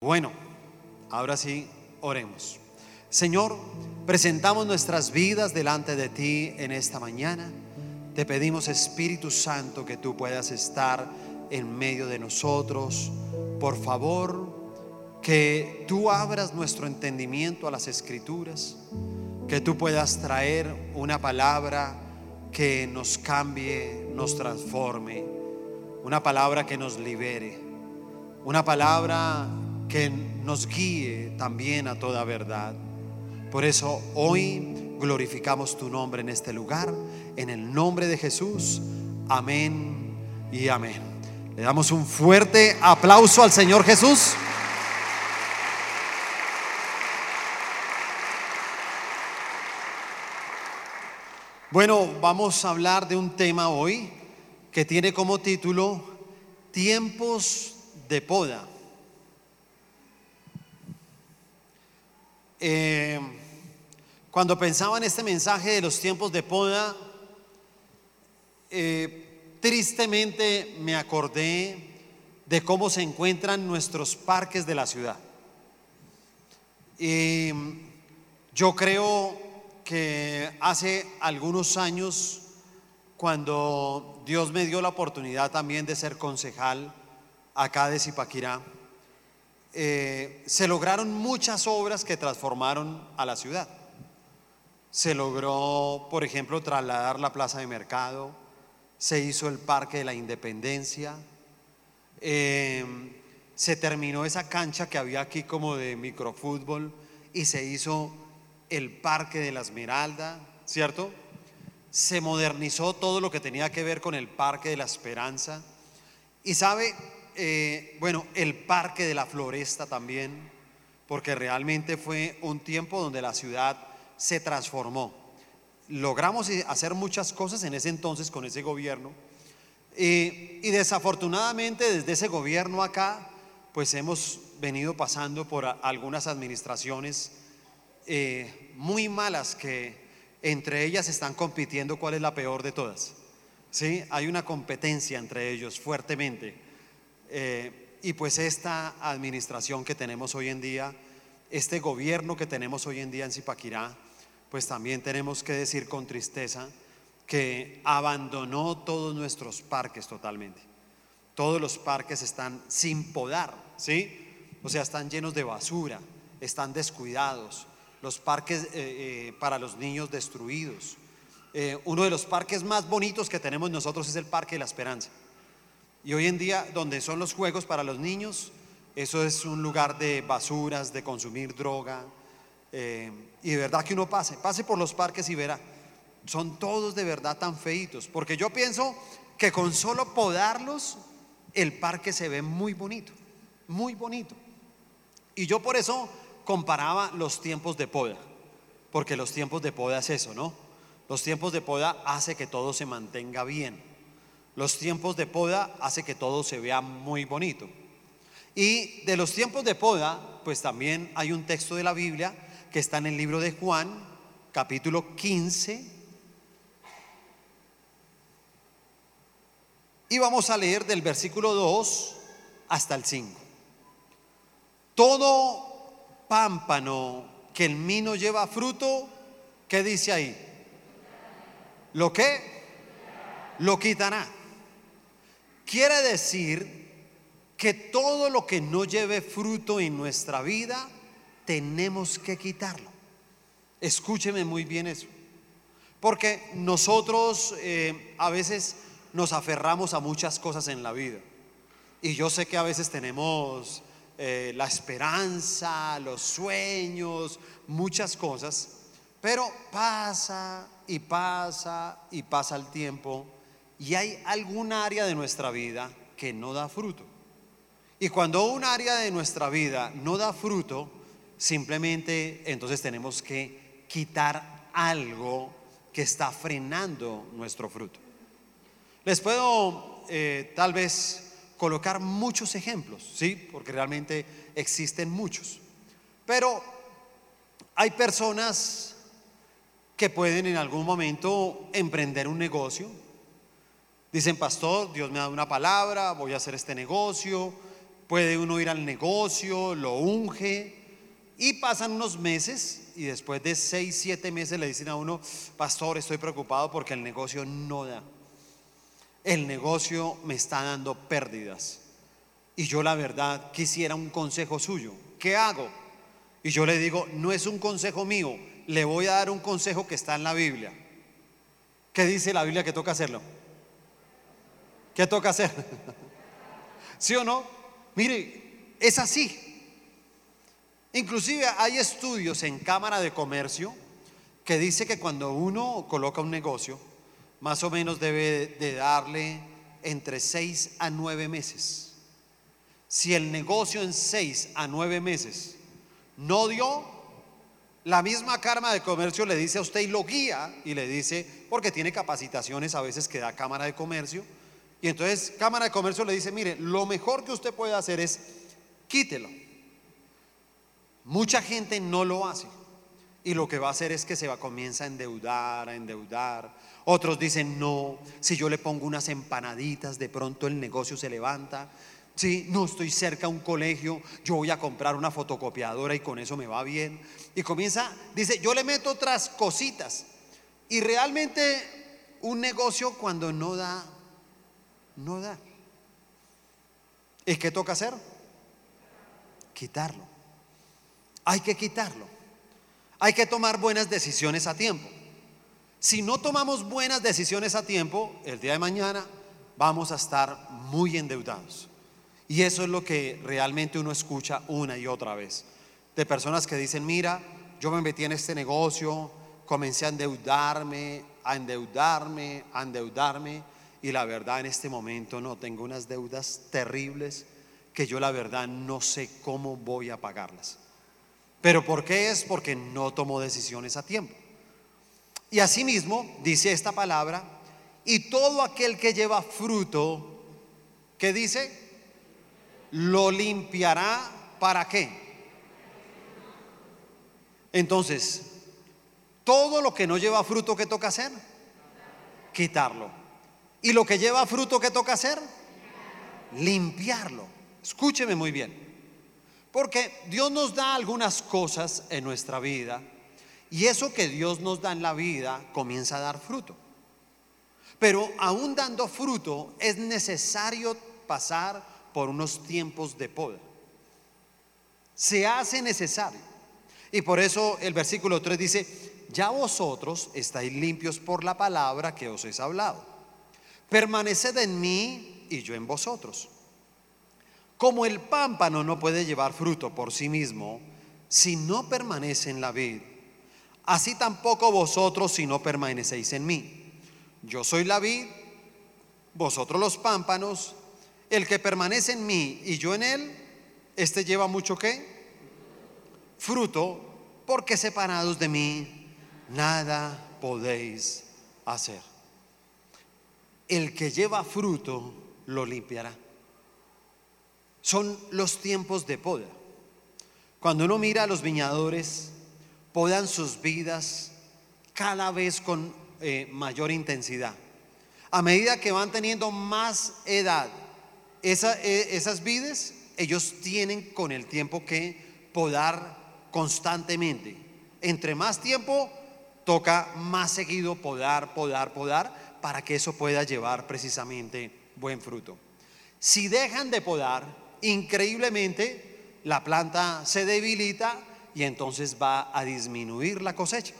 Bueno, ahora sí, oremos. Señor, presentamos nuestras vidas delante de ti en esta mañana. Te pedimos, Espíritu Santo, que tú puedas estar en medio de nosotros. Por favor, que tú abras nuestro entendimiento a las escrituras, que tú puedas traer una palabra que nos cambie, nos transforme, una palabra que nos libere, una palabra que nos guíe también a toda verdad. Por eso hoy glorificamos tu nombre en este lugar, en el nombre de Jesús. Amén y amén. Le damos un fuerte aplauso al Señor Jesús. Bueno, vamos a hablar de un tema hoy que tiene como título Tiempos de poda. Eh, cuando pensaba en este mensaje de los tiempos de poda, eh, tristemente me acordé de cómo se encuentran nuestros parques de la ciudad. Y yo creo que hace algunos años, cuando Dios me dio la oportunidad también de ser concejal acá de Zipaquirá, eh, se lograron muchas obras que transformaron a la ciudad. Se logró, por ejemplo, trasladar la plaza de mercado, se hizo el Parque de la Independencia, eh, se terminó esa cancha que había aquí como de microfútbol y se hizo el Parque de la Esmeralda, ¿cierto? Se modernizó todo lo que tenía que ver con el Parque de la Esperanza. Y sabe, eh, bueno, el Parque de la Floresta también, porque realmente fue un tiempo donde la ciudad se transformó. Logramos hacer muchas cosas en ese entonces con ese gobierno. y desafortunadamente desde ese gobierno acá, pues hemos venido pasando por algunas administraciones eh, muy malas que entre ellas están compitiendo cuál es la peor de todas. ¿Sí? Hay una competencia entre ellos fuertemente. Eh, y pues esta administración que tenemos hoy en día, este gobierno que tenemos hoy en día en Zipaquirá, pues también tenemos que decir con tristeza que abandonó todos nuestros parques totalmente. Todos los parques están sin podar, ¿sí? O sea, están llenos de basura, están descuidados, los parques eh, eh, para los niños destruidos. uno de los parques más bonitos que tenemos nosotros es el Parque de la Esperanza. Y hoy en día, donde son los juegos para los niños, eso es un lugar de basuras, de consumir droga. Eh, y de verdad que uno pase, pase por los parques y verá. Son todos de verdad tan feitos. Porque yo pienso que con solo podarlos, el parque se ve muy bonito, muy bonito. Y yo por eso comparaba los tiempos de poda. Porque los tiempos de poda es eso, ¿no? Los tiempos de poda hace que todo se mantenga bien. Los tiempos de poda hace que todo se vea muy bonito. Y de los tiempos de poda, pues también hay un texto de la Biblia que está en el libro de Juan, capítulo 15. Y vamos a leer del versículo 2 hasta el 5. Todo pámpano que el mí lleva fruto, ¿qué dice ahí? ¿Lo que? Lo quitará. Quiere decir que todo lo que no lleve fruto en nuestra vida, tenemos que quitarlo. Escúcheme muy bien eso. Porque nosotros eh, a veces nos aferramos a muchas cosas en la vida. Y yo sé que a veces tenemos eh, la esperanza, los sueños, muchas cosas. Pero pasa y pasa y pasa el tiempo y hay algún área de nuestra vida que no da fruto. Y cuando un área de nuestra vida no da fruto, simplemente entonces tenemos que quitar algo que está frenando nuestro fruto. Les puedo eh, tal vez colocar muchos ejemplos, ¿sí? Porque realmente existen muchos. Pero hay personas que pueden en algún momento emprender un negocio, Dicen, pastor, Dios me ha dado una palabra, voy a hacer este negocio Puede uno ir al negocio, lo unge y pasan unos meses y después de seis, siete meses le dicen a uno, pastor, estoy preocupado porque el negocio no da. El negocio me está dando pérdidas. Y yo la verdad quisiera un consejo suyo. ¿Qué hago? Y yo le digo, no es un consejo mío, le voy a dar un consejo que está en la Biblia. ¿Qué dice la Biblia que toca hacerlo? ¿Qué toca hacer? ¿Sí o no? Mire, es así. Inclusive hay estudios en Cámara de Comercio que dice que cuando uno coloca un negocio, más o menos debe de darle entre 6 a 9 meses. Si el negocio en 6 a 9 meses no dio, la misma Cámara de Comercio le dice a usted y lo guía y le dice, porque tiene capacitaciones a veces que da Cámara de Comercio, y entonces Cámara de Comercio le dice, mire, lo mejor que usted puede hacer es quítelo. Mucha gente no lo hace. Y lo que va a hacer es que se va comienza a endeudar, a endeudar. Otros dicen, no, si yo le pongo unas empanaditas, de pronto el negocio se levanta. Si no estoy cerca a un colegio, yo voy a comprar una fotocopiadora y con eso me va bien. Y comienza, dice, yo le meto otras cositas. Y realmente un negocio cuando no da, no da. ¿Y qué toca hacer? Quitarlo. Hay que quitarlo. Hay que tomar buenas decisiones a tiempo. Si no tomamos buenas decisiones a tiempo, el día de mañana vamos a estar muy endeudados. Y eso es lo que realmente uno escucha una y otra vez. De personas que dicen, mira, yo me metí en este negocio, comencé a endeudarme, a endeudarme, a endeudarme y la verdad en este momento no, tengo unas deudas terribles que yo la verdad no sé cómo voy a pagarlas. ¿Pero por qué es? Porque no tomó decisiones a tiempo. Y asimismo dice esta palabra, y todo aquel que lleva fruto, ¿qué dice? Lo limpiará para qué? Entonces, todo lo que no lleva fruto, ¿qué toca hacer? Quitarlo. ¿Y lo que lleva fruto que toca hacer? Limpiarlo. Escúcheme muy bien. Porque Dios nos da algunas cosas en nuestra vida y eso que Dios nos da en la vida comienza a dar fruto. Pero aún dando fruto es necesario pasar por unos tiempos de poda. Se hace necesario. Y por eso el versículo 3 dice, ya vosotros estáis limpios por la palabra que os he hablado. Permaneced en mí y yo en vosotros. Como el pámpano no puede llevar fruto por sí mismo si no permanece en la vid, así tampoco vosotros si no permanecéis en mí. Yo soy la vid, vosotros los pámpanos, el que permanece en mí y yo en él, este lleva mucho qué? Fruto, porque separados de mí nada podéis hacer el que lleva fruto lo limpiará. Son los tiempos de poda. Cuando uno mira a los viñadores, podan sus vidas cada vez con eh, mayor intensidad. A medida que van teniendo más edad, e, esas vides, ellos tienen con el tiempo que podar constantemente. Entre más tiempo, toca más seguido podar, podar, podar para que eso pueda llevar precisamente buen fruto. Si dejan de podar, increíblemente la planta se debilita y entonces va a disminuir la cosecha.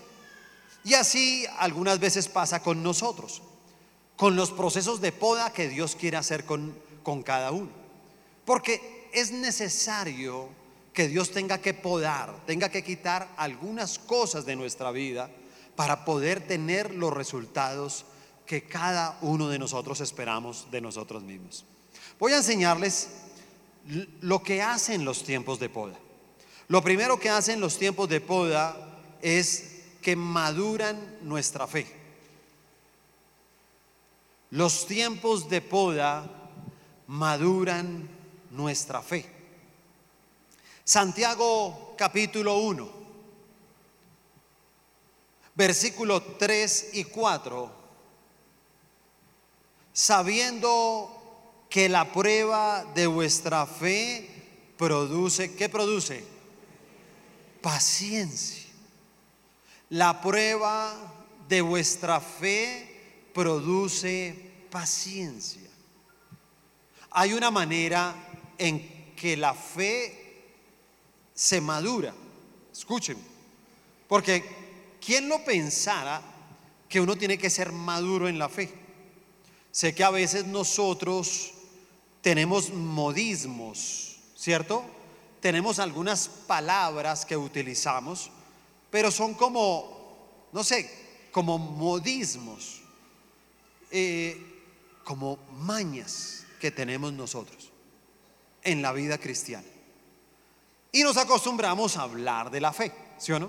Y así algunas veces pasa con nosotros, con los procesos de poda que Dios quiere hacer con, con cada uno. Porque es necesario que Dios tenga que podar, tenga que quitar algunas cosas de nuestra vida para poder tener los resultados que cada uno de nosotros esperamos de nosotros mismos. Voy a enseñarles lo que hacen los tiempos de poda. Lo primero que hacen los tiempos de poda es que maduran nuestra fe. Los tiempos de poda maduran nuestra fe. Santiago capítulo 1, versículo 3 y 4 sabiendo que la prueba de vuestra fe produce, ¿qué produce? Paciencia. La prueba de vuestra fe produce paciencia. Hay una manera en que la fe se madura. Escuchen, porque ¿quién lo pensara que uno tiene que ser maduro en la fe? Sé que a veces nosotros tenemos modismos, ¿cierto? Tenemos algunas palabras que utilizamos, pero son como, no sé, como modismos, eh, como mañas que tenemos nosotros en la vida cristiana. Y nos acostumbramos a hablar de la fe, ¿sí o no?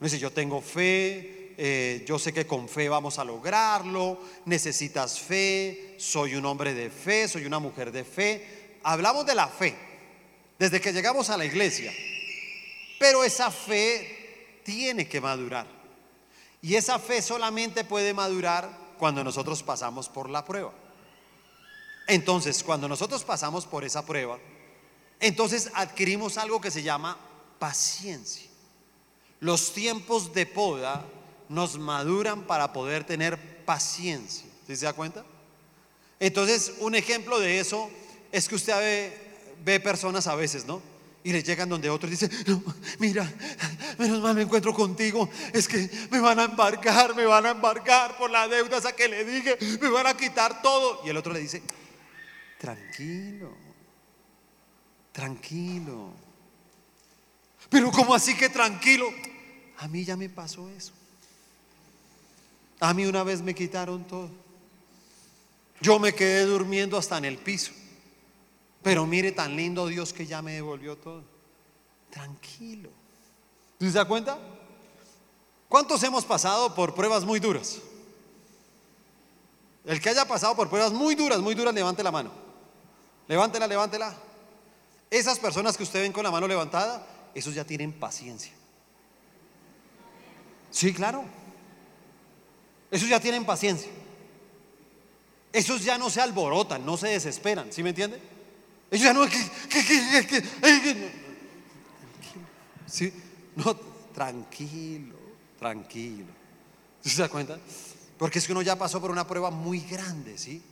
Dice, yo tengo fe, eh, yo sé que con fe vamos a lograrlo, necesitas fe, soy un hombre de fe, soy una mujer de fe. Hablamos de la fe desde que llegamos a la iglesia, pero esa fe tiene que madurar. Y esa fe solamente puede madurar cuando nosotros pasamos por la prueba. Entonces, cuando nosotros pasamos por esa prueba, entonces adquirimos algo que se llama paciencia. Los tiempos de poda nos maduran para poder tener paciencia. ¿Sí se da cuenta? Entonces, un ejemplo de eso es que usted ve, ve personas a veces, ¿no? Y le llegan donde otros dicen, no, mira, menos mal me encuentro contigo, es que me van a embarcar, me van a embarcar por la deuda esa que le dije, me van a quitar todo. Y el otro le dice, tranquilo, tranquilo. Pero ¿cómo así que tranquilo? A mí ya me pasó eso. A mí una vez me quitaron todo. Yo me quedé durmiendo hasta en el piso. Pero mire tan lindo Dios que ya me devolvió todo. Tranquilo. ¿Se da cuenta? ¿Cuántos hemos pasado por pruebas muy duras? El que haya pasado por pruebas muy duras, muy duras, levante la mano. Levántela, levántela. Esas personas que usted ven con la mano levantada, esos ya tienen paciencia. Sí, claro. Esos ya tienen paciencia. Esos ya no se alborotan, no se desesperan, ¿sí me entiende? Ellos ya no, ¿sí? no, tranquilo, tranquilo. ¿Se da cuenta? Porque es que uno ya pasó por una prueba muy grande, ¿sí?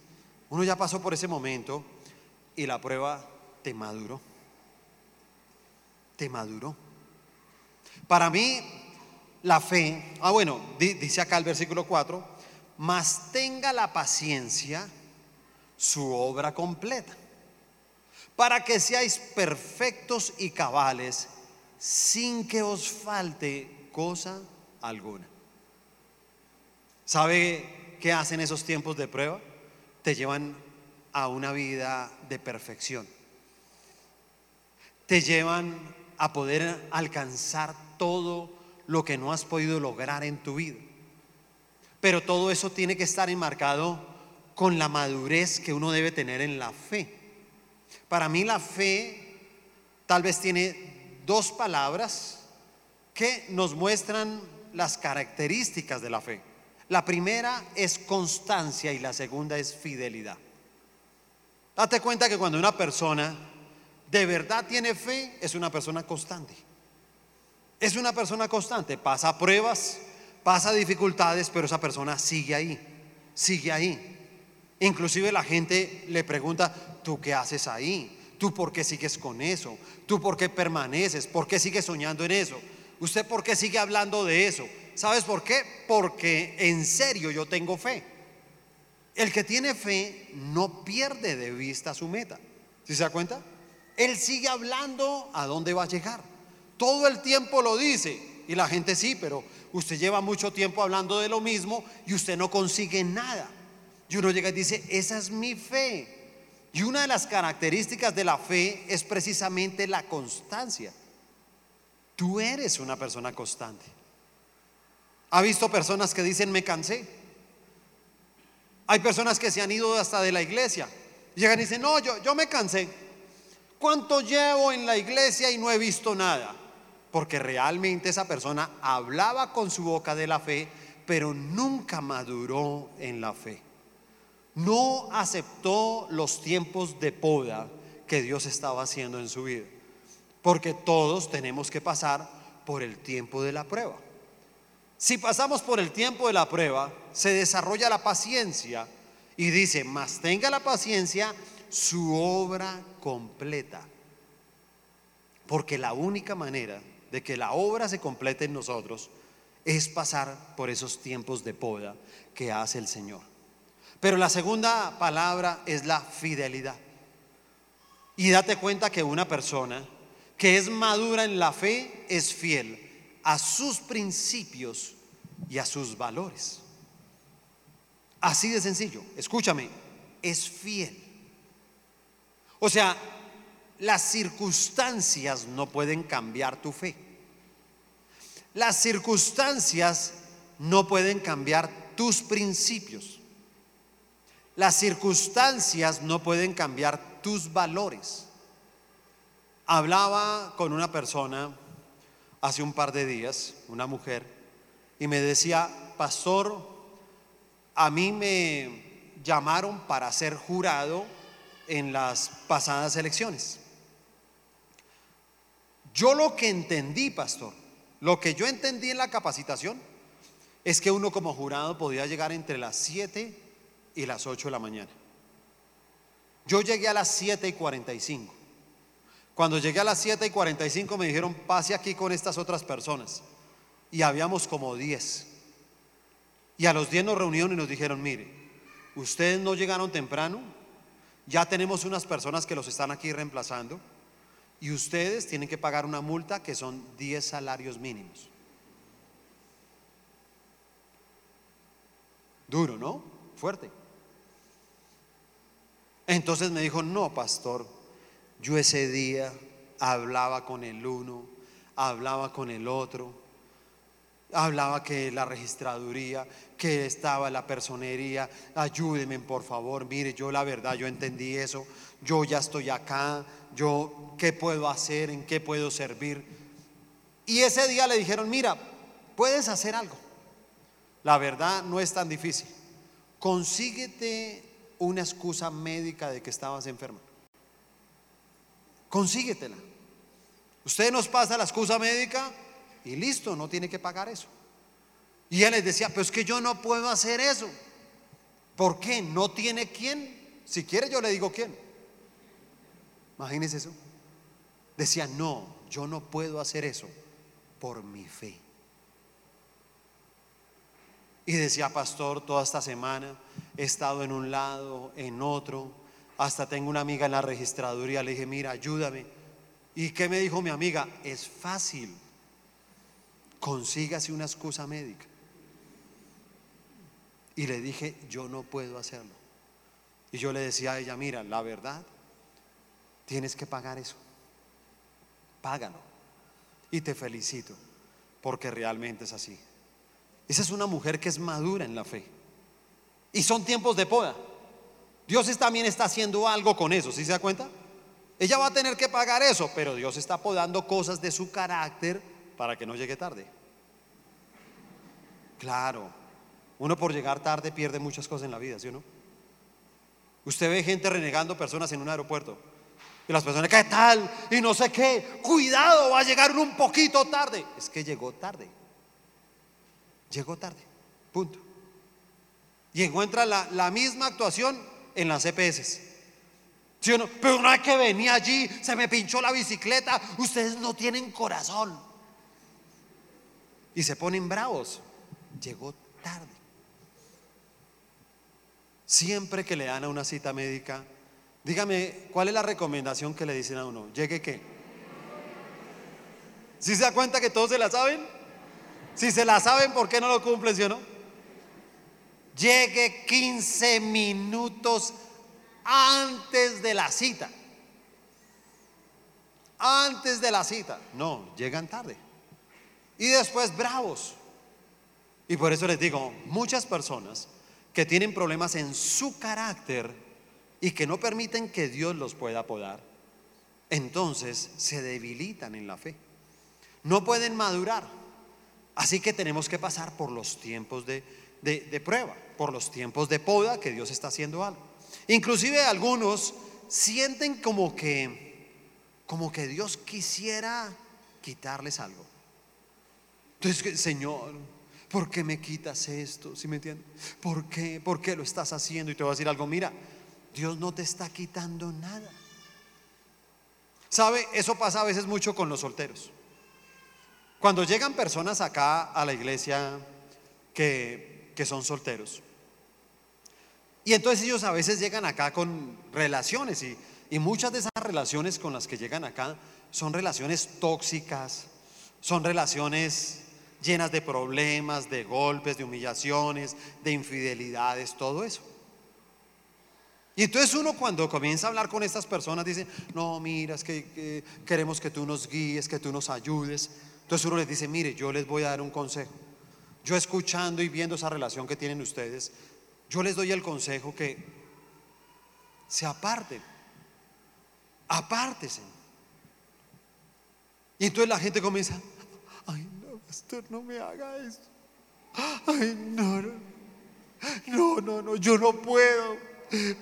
Uno ya pasó por ese momento y la prueba te maduró te maduró. Para mí, la fe, ah bueno, dice acá el versículo 4, mas tenga la paciencia su obra completa, para que seáis perfectos y cabales sin que os falte cosa alguna. ¿Sabe qué hacen esos tiempos de prueba? Te llevan a una vida de perfección. Te llevan a poder alcanzar todo lo que no has podido lograr en tu vida. Pero todo eso tiene que estar enmarcado con la madurez que uno debe tener en la fe. Para mí la fe tal vez tiene dos palabras que nos muestran las características de la fe. La primera es constancia y la segunda es fidelidad. Date cuenta que cuando una persona de verdad tiene fe, es una persona constante. Es una persona constante, pasa pruebas, pasa dificultades, pero esa persona sigue ahí, sigue ahí. Inclusive la gente le pregunta, ¿tú qué haces ahí? ¿Tú por qué sigues con eso? ¿Tú por qué permaneces? ¿Por qué sigues soñando en eso? ¿Usted por qué sigue hablando de eso? ¿Sabes por qué? Porque en serio yo tengo fe. El que tiene fe no pierde de vista su meta. ¿Sí se da cuenta? Él sigue hablando a dónde va a llegar. Todo el tiempo lo dice. Y la gente sí, pero usted lleva mucho tiempo hablando de lo mismo y usted no consigue nada. Y uno llega y dice, esa es mi fe. Y una de las características de la fe es precisamente la constancia. Tú eres una persona constante. ¿Ha visto personas que dicen, me cansé? Hay personas que se han ido hasta de la iglesia. Llegan y dicen, no, yo, yo me cansé. ¿Cuánto llevo en la iglesia y no he visto nada? Porque realmente esa persona hablaba con su boca de la fe, pero nunca maduró en la fe. no aceptó los tiempos de poda que Dios estaba haciendo en su vida. Porque todos tenemos que pasar por el tiempo de la prueba. Si pasamos por el tiempo de la prueba, se desarrolla la paciencia y dice, más tenga la paciencia su obra completa. Porque la única manera de que la obra se complete en nosotros es pasar por esos tiempos de poda que hace el Señor. Pero la segunda palabra es la fidelidad. Y date cuenta que una persona que es madura en la fe es fiel a sus principios y a sus valores. Así de sencillo. Escúchame, es fiel. O sea, las circunstancias no pueden cambiar tu fe. Las circunstancias no pueden cambiar tus principios. Las circunstancias no pueden cambiar tus valores. Hablaba con una persona hace un par de días, una mujer, y me decía, pastor, a mí me llamaron para ser jurado en las pasadas elecciones. Yo lo que entendí, pastor, lo que yo entendí en la capacitación es que uno como jurado podía llegar entre las 7 y las 8 de la mañana. Yo llegué a las 7 y 45. Cuando llegué a las 7 y 45 me dijeron, pase aquí con estas otras personas. Y habíamos como 10. Y a los 10 nos reunieron y nos dijeron, mire, ustedes no llegaron temprano, ya tenemos unas personas que los están aquí reemplazando y ustedes tienen que pagar una multa que son 10 salarios mínimos. Duro, ¿no? Fuerte. Entonces me dijo, no, pastor, yo ese día hablaba con el uno, hablaba con el otro, hablaba que la registraduría, que estaba la personería, ayúdenme por favor, mire, yo la verdad, yo entendí eso, yo ya estoy acá, yo qué puedo hacer, en qué puedo servir. Y ese día le dijeron, mira, puedes hacer algo. La verdad no es tan difícil. Consíguete una excusa médica de que estabas enferma. Consíguetela. Usted nos pasa la excusa médica y listo, no tiene que pagar eso. Y él les decía, pero es que yo no puedo hacer eso. ¿Por qué? ¿No tiene quién? Si quiere yo le digo quién. Imagínese eso. Decía, no, yo no puedo hacer eso por mi fe. Y decía, pastor, toda esta semana he estado en un lado, en otro, hasta tengo una amiga en la registraduría, le dije, mira, ayúdame. ¿Y qué me dijo mi amiga? Es fácil, consígase una excusa médica. Y le dije, yo no puedo hacerlo. Y yo le decía a ella, mira, la verdad, Tienes que pagar eso. Págalo. Y te felicito, porque realmente es así. Esa es una mujer que es madura en la fe. Y son tiempos de poda. Dios también está haciendo algo con eso, ¿sí se da cuenta? Ella va a tener que pagar eso, pero Dios está podando cosas de su carácter para que no llegue tarde. Claro, uno por llegar tarde pierde muchas cosas en la vida, ¿sí o no? Usted ve gente renegando personas en un aeropuerto. Y las personas, ¿qué tal? Y no sé qué. Cuidado, va a llegar un poquito tarde. Es que llegó tarde. Llegó tarde. Punto. Y encuentra la, misma actuación en las CPS. ¿Sí no? Pero una vez que venía allí, se me pinchó la bicicleta. Ustedes no tienen corazón. Y se ponen bravos. Llegó tarde. Siempre que le dan a una cita médica, Dígame, ¿cuál es la recomendación que le dicen a uno? ¿Llegue qué? ¿Si se da cuenta que todos se la saben? Si se la saben, ¿por qué no lo cumplen, sí o no? Llegue 15 minutos antes de la cita. Antes de la cita. No, llegan tarde. Y después bravos. Y por eso les digo, muchas personas que tienen problemas en su carácter, y que no permiten que Dios los pueda podar, entonces se debilitan en la fe. No pueden madurar. Así que tenemos que pasar por los tiempos de, de, prueba, por los tiempos de poda que Dios está haciendo algo. Inclusive algunos sienten como que, como que Dios quisiera quitarles algo. Entonces, Señor, ¿por qué me quitas esto? ¿Sí me entiendes? ¿Por qué? ¿Por qué lo estás haciendo? Y te voy a decir algo, mira, Dios no te está quitando nada. ¿Sabe? Eso pasa a veces mucho con los solteros. Cuando llegan personas acá a la iglesia que, que son solteros, y entonces ellos a veces llegan acá con relaciones y, y muchas de esas relaciones con las que llegan acá son relaciones tóxicas, son relaciones llenas de problemas, de golpes, de humillaciones, de infidelidades, todo eso. Y entonces uno cuando comienza a hablar con estas personas dice, no, mira, es que, queremos que tú nos guíes, que tú nos ayudes. Entonces uno les dice, mire, yo les voy a dar un consejo. Yo escuchando y viendo esa relación que tienen ustedes, yo les doy el consejo que se aparten, apártese. Y entonces la gente comienza, ay no, pastor, no me haga eso. Ay no, no, no, no, yo no puedo.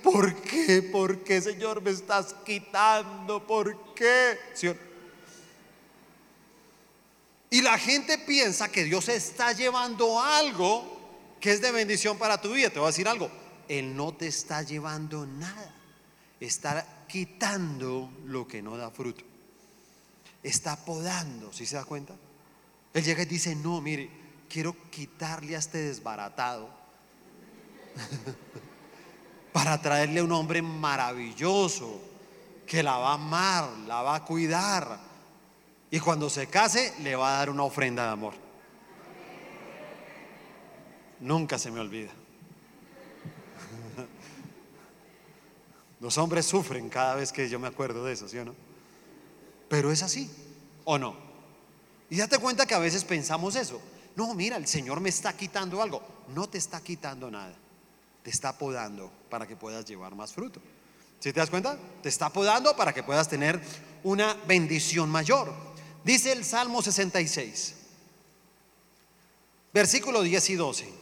¿Por qué? ¿Por qué, Señor, me estás quitando? ¿Por qué? Y la gente piensa que Dios está llevando algo que es de bendición para tu vida. Te voy a decir algo. Él no te está llevando nada. Está quitando lo que no da fruto. Está podando, ¿sí se da cuenta? Él llega y dice, no, mire, quiero quitarle a este desbaratado. para traerle un hombre maravilloso que la va a amar, la va a cuidar. Y cuando se case, le va a dar una ofrenda de amor. Nunca se me olvida. Los hombres sufren cada vez que yo me acuerdo de eso, ¿sí o no? Pero es así, ¿o no? Y date cuenta que a veces pensamos eso. No, mira, el Señor me está quitando algo. No te está quitando nada te está podando para que puedas llevar más fruto. ¿Sí te das cuenta? Te está podando para que puedas tener una bendición mayor. Dice el Salmo 66, versículo 10 y 12.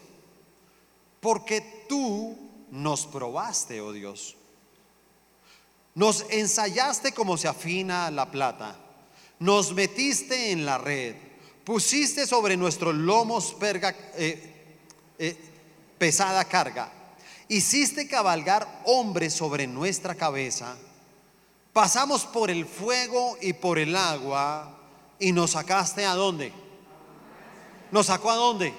Porque tú nos probaste, oh Dios. Nos ensayaste como se afina la plata. Nos metiste en la red. Pusiste sobre nuestros lomos eh, eh, pesada carga hiciste cabalgar hombres sobre nuestra cabeza, pasamos por el fuego y por el agua y nos sacaste a dónde? ¿Nos sacó a dónde?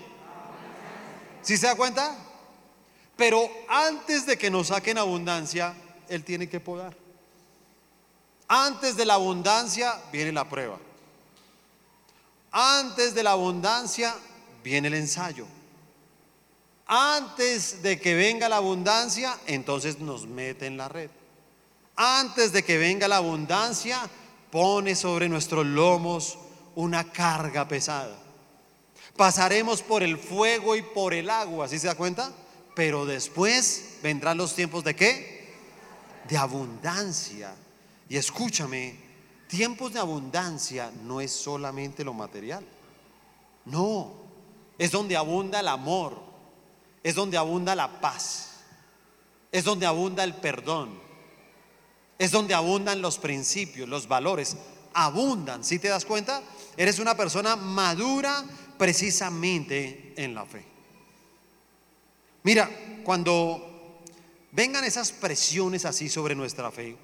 ¿Sí se da cuenta? Pero antes de que nos saquen abundancia, Él tiene que podar. Antes de la abundancia viene la prueba. Antes de la abundancia viene el ensayo. Antes de que venga la abundancia, entonces nos mete en la red. Antes de que venga la abundancia, pone sobre nuestros lomos una carga pesada. Pasaremos por el fuego y por el agua, ¿sí se da cuenta? Pero después vendrán los tiempos de qué? De abundancia. Y escúchame, tiempos de abundancia no es solamente lo material. No, es donde abunda el amor, es donde abunda la paz, es donde abunda el perdón, es donde abundan los principios, los valores, abundan, si te das cuenta? Eres una persona madura precisamente en la fe. Mira, cuando vengan esas presiones así sobre nuestra fe,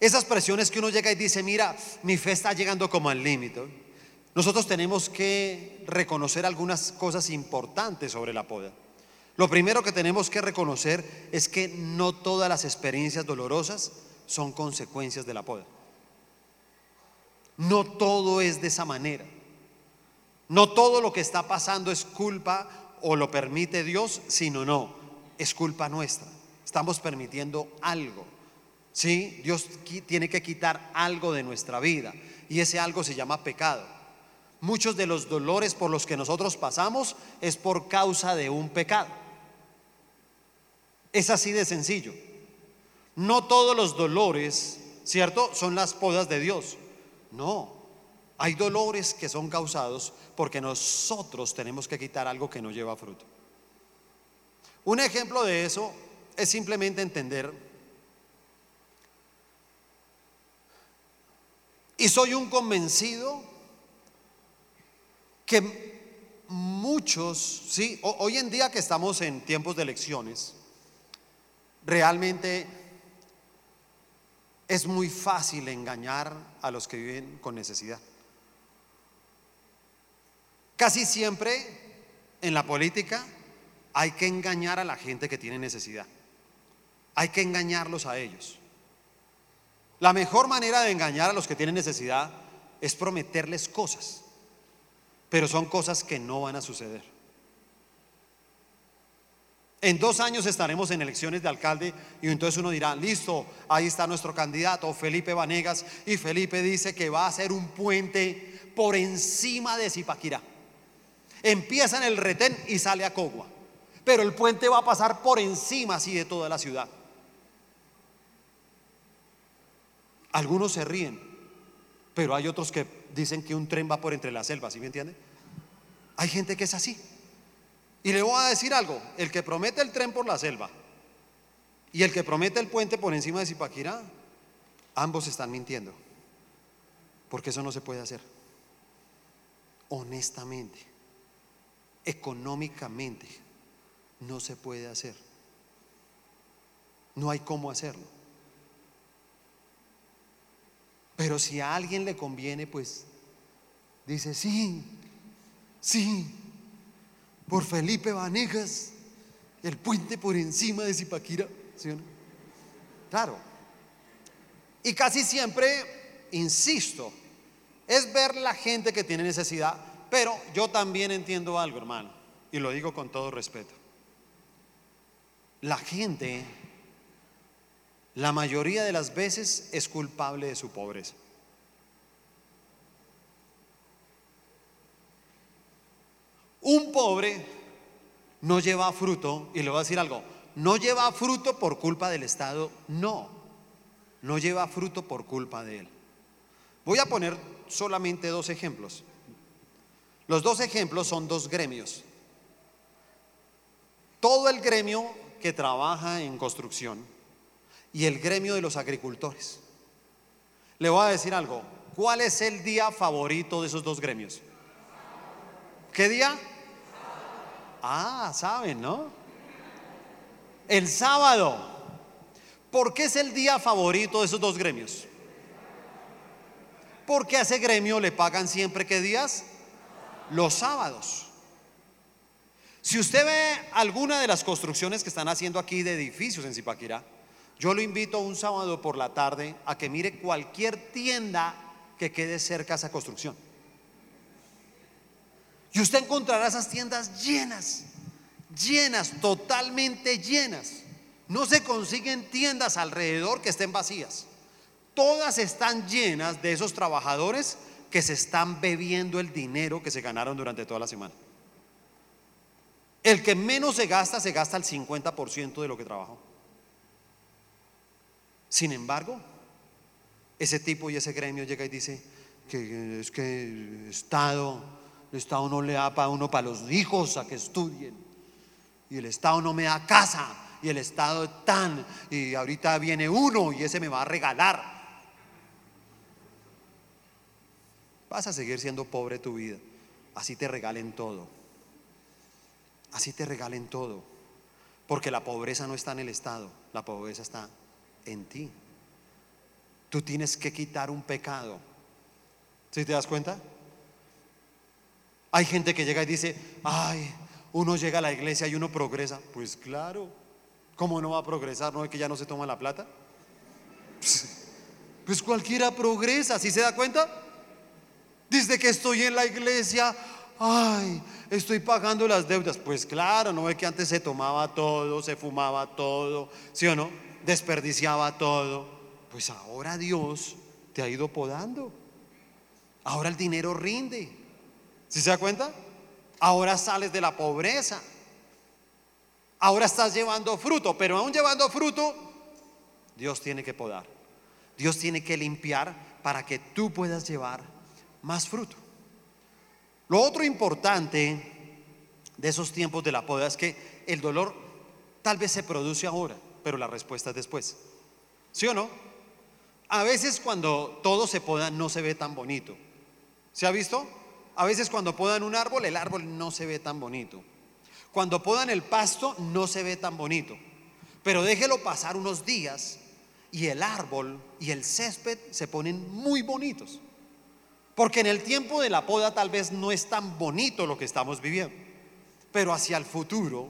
esas presiones que uno llega y dice, mira, mi fe está llegando como al límite. Nosotros tenemos que reconocer algunas cosas importantes sobre la poda. Lo primero que tenemos que reconocer es que no todas las experiencias dolorosas son consecuencias de la poda. No todo es de esa manera. No todo lo que está pasando es culpa o lo permite Dios, sino no, es culpa nuestra. Estamos permitiendo algo. ¿Sí? Dios tiene que quitar algo de nuestra vida y ese algo se llama pecado. Muchos de los dolores por los que nosotros pasamos es por causa de un pecado. Es así de sencillo. No todos los dolores, ¿cierto? Son las podas de Dios. No. Hay dolores que son causados porque nosotros tenemos que quitar algo que no lleva fruto. Un ejemplo de eso es simplemente entender, y soy un convencido que muchos, sí, hoy en día que estamos en tiempos de elecciones, realmente es muy fácil engañar a los que viven con necesidad. Casi siempre en la política hay que engañar a la gente que tiene necesidad. Hay que engañarlos a ellos. La mejor manera de engañar a los que tienen necesidad es prometerles cosas, pero son cosas que no van a suceder. En dos años estaremos en elecciones de alcalde y entonces uno dirá, listo, ahí está nuestro candidato, Felipe Vanegas, y Felipe dice que va a hacer un puente por encima de Zipaquirá. Empieza en el retén y sale a Cogua, pero el puente va a pasar por encima así de toda la ciudad. Algunos se ríen, pero hay otros que dicen que un tren va por entre las selvas, ¿sí me entiende? Hay gente que es así. Y le voy a decir algo, el que promete el tren por la selva y el que promete el puente por encima de Zipaquirá, ambos están mintiendo, porque eso no se puede hacer. Honestamente, económicamente, no se puede hacer. No hay cómo hacerlo. Pero si a alguien le conviene, pues dice, sí, sí, por Felipe Vanegas, el puente por encima de Zipaquira. Claro. Y casi siempre, insisto, es ver la gente que tiene necesidad, pero yo también entiendo algo, hermano, y lo digo con todo respeto. La gente, la mayoría de las veces, es culpable de su pobreza. Un pobre no lleva fruto, y le voy a decir algo, no lleva fruto por culpa del Estado, no, no lleva fruto por culpa de él. Voy a poner solamente dos ejemplos. Los dos ejemplos son dos gremios. Todo el gremio que trabaja en construcción y el gremio de los agricultores. Le voy a decir algo, ¿cuál es el día favorito de esos dos gremios? ¿Qué día? Ah, saben, ¿no? El sábado. ¿Por qué es el día favorito de esos dos gremios? Porque a ese gremio le pagan siempre qué días? Los sábados. Si usted ve alguna de las construcciones que están haciendo aquí de edificios en Zipaquirá, yo lo invito un sábado por la tarde a que mire cualquier tienda que quede cerca a esa construcción. Y usted encontrará esas tiendas llenas, llenas, totalmente llenas. No se consiguen tiendas alrededor que estén vacías. Todas están llenas de esos trabajadores que se están bebiendo el dinero que se ganaron durante toda la semana. El que menos se gasta, se gasta el 50% de lo que trabajó. Sin embargo, ese tipo y ese gremio llega y dice que es que el Estado el Estado no le da para uno, para los hijos, a que estudien. Y el Estado no me da casa. Y el Estado es tan. Y ahorita viene uno y ese me va a regalar. Vas a seguir siendo pobre tu vida. Así te regalen todo. Así te regalen todo. Porque la pobreza no está en el Estado. La pobreza está en ti. Tú tienes que quitar un pecado. ¿Sí te das cuenta? Hay gente que llega y dice, ay, uno llega a la iglesia y uno progresa. Pues claro, ¿cómo no va a progresar? ¿No es que ya no se toma la plata? Pues, cualquiera progresa, ¿sí se da cuenta? Desde que estoy en la iglesia, ay, estoy pagando las deudas. Pues claro, no es que antes se tomaba todo, se fumaba todo, ¿sí o no? Desperdiciaba todo. Pues ahora Dios te ha ido podando. Ahora el dinero rinde. ¿Sí se da cuenta? Ahora sales de la pobreza. Ahora estás llevando fruto, pero aún llevando fruto, Dios tiene que podar. Dios tiene que limpiar para que tú puedas llevar más fruto. Lo otro importante de esos tiempos de la poda es que el dolor Tal vez se produce ahora, pero la respuesta es después. ¿Sí o no? A veces cuando todo se poda no se ve tan bonito. ¿Se ha visto? A veces cuando podan un árbol, el árbol no se ve tan bonito. Cuando podan el pasto, no se ve tan bonito. Pero déjelo pasar unos días y el árbol y el césped se ponen muy bonitos. Porque en el tiempo de la poda tal vez no es tan bonito lo que estamos viviendo. Pero hacia el futuro,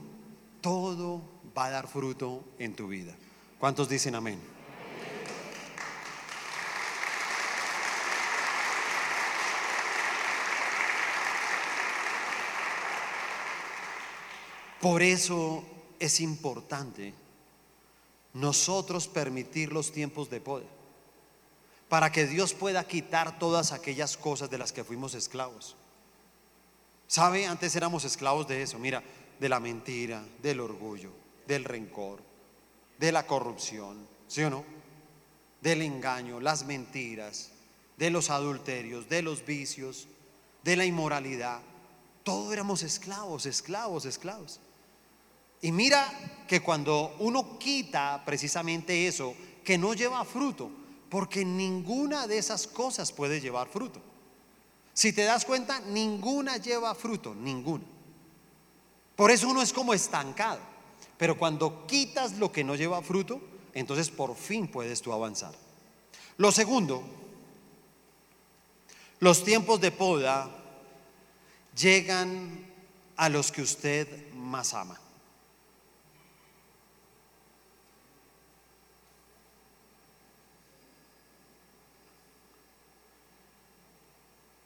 todo va a dar fruto en tu vida. ¿Cuántos dicen amén? Por eso es importante nosotros permitir los tiempos de poder, para que Dios pueda quitar todas aquellas cosas de las que fuimos esclavos. ¿Sabe? Antes éramos esclavos de eso, mira, de la mentira, del orgullo, del rencor, de la corrupción, ¿sí o no? Del engaño, las mentiras, de los adulterios, de los vicios, de la inmoralidad. Todos éramos esclavos, esclavos, esclavos. Y mira que cuando uno quita precisamente eso, que no lleva fruto, porque ninguna de esas cosas puede llevar fruto. Si te das cuenta, ninguna lleva fruto, ninguna. Por eso uno es como estancado. Pero cuando quitas lo que no lleva fruto, entonces por fin puedes tú avanzar. Lo segundo, los tiempos de poda llegan a los que usted más ama.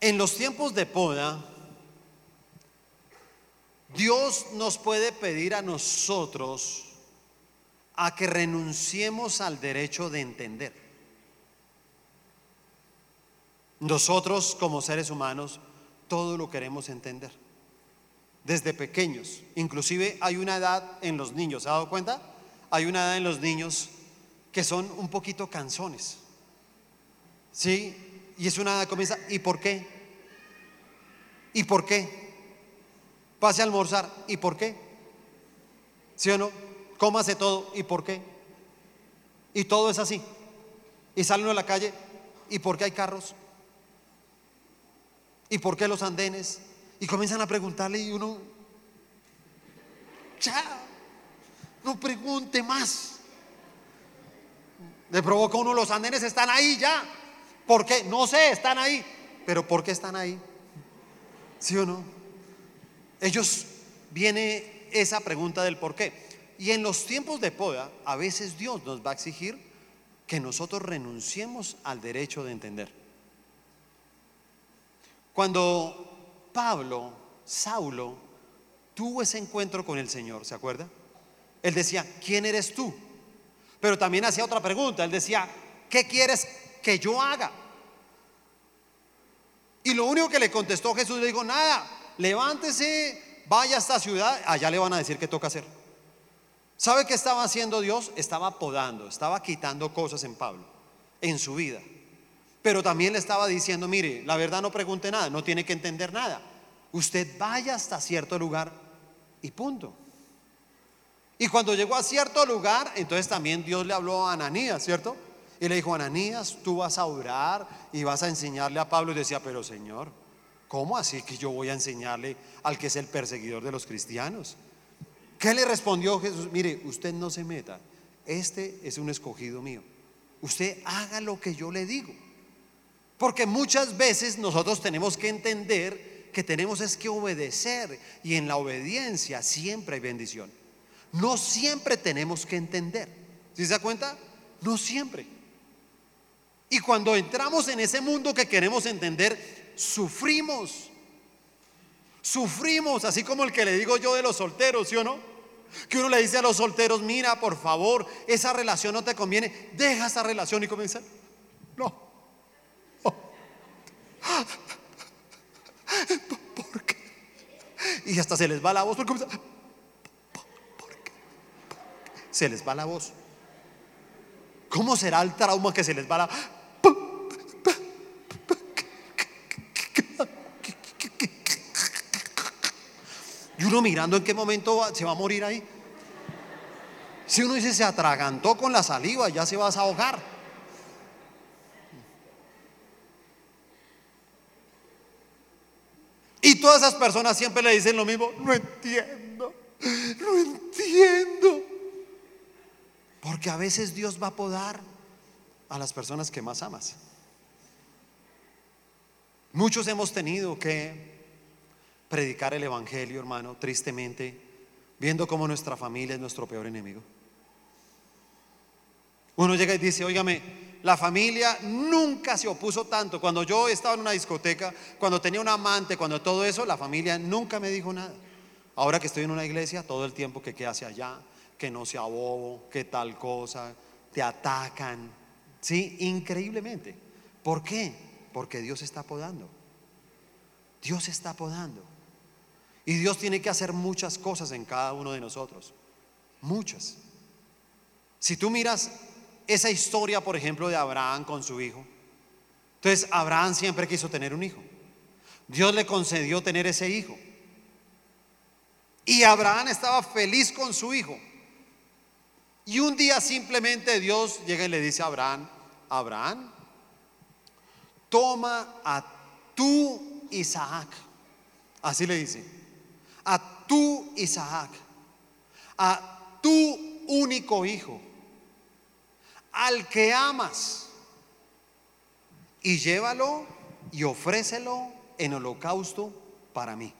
En los tiempos de poda, Dios nos puede pedir a nosotros a que renunciemos al derecho de entender. Nosotros como seres humanos todo lo queremos entender. Desde pequeños. Inclusive hay una edad en los niños, ¿se ha dado cuenta? Hay una edad en los niños que son un poquito canzones. ¿Sí? Y es una edad que comienza, ¿y por qué? ¿Y por qué? Pase a almorzar, ¿y por qué? ¿Sí o no? Cómase todo, ¿y por qué? Y todo es así. Y salen a la calle, ¿y por qué hay carros? ¿Y por qué los andenes? Y comienzan a preguntarle y uno, chao, no pregunte más. Le provoca uno, los andenes están ahí ya. ¿Por qué? No sé, están ahí. Pero ¿por qué están ahí? ¿Sí o no? Ellos viene esa pregunta del por qué. Y en los tiempos de poda, a veces Dios nos va a exigir que nosotros renunciemos al derecho de entender. Cuando Pablo, Saulo, tuvo ese encuentro con el Señor, ¿se acuerda? Él decía, ¿quién eres tú? Pero también hacía otra pregunta, él decía, ¿qué quieres que yo haga? Y lo único que le contestó Jesús le dijo, nada, levántese, vaya a esta ciudad, allá le van a decir qué toca hacer. ¿Sabe qué estaba haciendo Dios? Estaba podando, estaba quitando cosas en Pablo, en su vida. Pero también le estaba diciendo, mire, la verdad no pregunte nada, no tiene que entender nada. Usted vaya hasta cierto lugar y punto. Y cuando llegó a cierto lugar, entonces también Dios le habló a Ananías, ¿cierto? Y le dijo, Ananías, tú vas a orar y vas a enseñarle a Pablo. Y decía, pero Señor, ¿cómo así que yo voy a enseñarle al que es el perseguidor de los cristianos? ¿Qué le respondió Jesús? Mire, usted no se meta. Este es un escogido mío. Usted haga lo que yo le digo. Porque muchas veces nosotros tenemos que entender que tenemos es que obedecer y en la obediencia siempre hay bendición. No siempre tenemos que entender. ¿Sí se da cuenta? No siempre. Y cuando entramos en ese mundo que queremos entender, sufrimos. Sufrimos, así como el que le digo yo de los solteros, ¿sí o no? Que uno le dice a los solteros, mira, por favor, esa relación no te conviene, deja esa relación y comienza. No. ¿Por qué? Y hasta se les va la voz porque ¿Por qué? Se les va la voz. ¿Cómo será el trauma que se les va la Y uno mirando en qué momento se va a morir ahí. Si uno dice se atragantó con la saliva, ya se vas a ahogar. Y todas esas personas siempre le dicen lo mismo, no entiendo, no entiendo. Porque a veces Dios va a podar a las personas que más amas. Muchos hemos tenido que predicar el Evangelio, hermano, tristemente, viendo cómo nuestra familia es nuestro peor enemigo. Uno llega y dice, óigame, la familia nunca se opuso tanto. Cuando yo estaba en una discoteca, cuando tenía un amante, cuando todo eso, la familia nunca me dijo nada. Ahora que estoy en una iglesia, todo el tiempo que qué hace allá, que no sea bobo, que tal cosa, te atacan. Sí, increíblemente. ¿Por qué? Porque Dios está podando. Dios está podando. Y Dios tiene que hacer muchas cosas en cada uno de nosotros. Muchas. Si tú miras esa historia, por ejemplo, de Abraham con su hijo. Entonces, Abraham siempre quiso tener un hijo. Dios le concedió tener ese hijo. Y Abraham estaba feliz con su hijo. Y un día simplemente Dios llega y le dice a Abraham, Abraham, toma a tu Isaac. Así le dice, tu Isaac, a tu único hijo al que amas y llévalo y ofrécelo en holocausto para mí.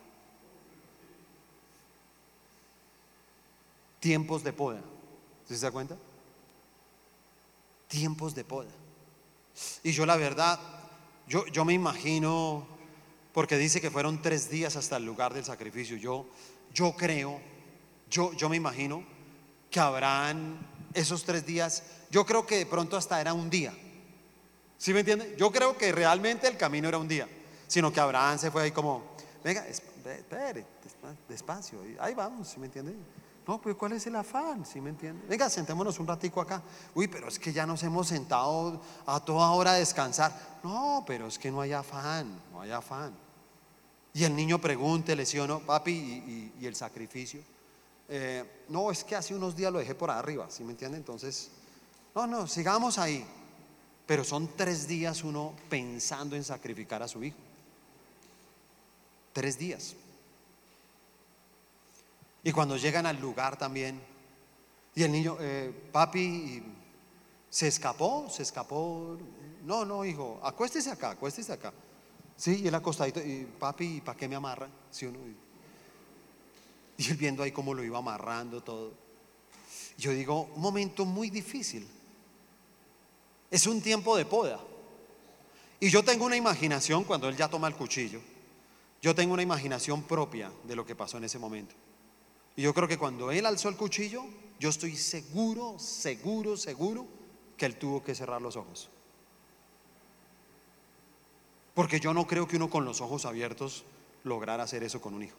Tiempos de poda. ¿Se da cuenta? Tiempos de poda. Y yo la verdad, yo, yo me imagino, porque dice que fueron tres días hasta el lugar del sacrificio. Yo, yo creo, yo, yo me imagino que habrán esos tres días yo creo que de pronto hasta era un día. ¿Sí me entiende? Yo creo que realmente el camino era un día, sino que Abraham se fue ahí como, venga, espere, despacio, ahí vamos, ¿sí me entiende? No, pues ¿cuál es el afán? ¿Sí me entiende? Venga, sentémonos un ratico acá. Uy, pero es que ya nos hemos sentado a toda hora a descansar. No, pero es que no hay afán, no hay afán. Y el niño pregúntele, ¿sí o no, papi, y, el sacrificio? Eh, no, es que hace unos días lo dejé por arriba, ¿sí me entiende? Entonces, no, no, sigamos ahí. Pero son tres días uno pensando en sacrificar a su hijo. Tres días. Y cuando llegan al lugar también, y el niño, eh, papi, ¿se escapó? ¿Se escapó? No, no, hijo, acuéstese acá, acuéstese acá. Sí, y él acostadito, y papi, ¿para qué me amarra? ¿Sí uno? Y él viendo ahí cómo lo iba amarrando todo. Yo digo, un momento muy difícil. Es un tiempo de poda. Y yo tengo una imaginación cuando él ya toma el cuchillo. Yo tengo una imaginación propia de lo que pasó en ese momento. Y yo creo que cuando él alzó el cuchillo, yo estoy seguro, seguro, seguro que él tuvo que cerrar los ojos. Porque yo no creo que uno con los ojos abiertos lograra hacer eso con un hijo.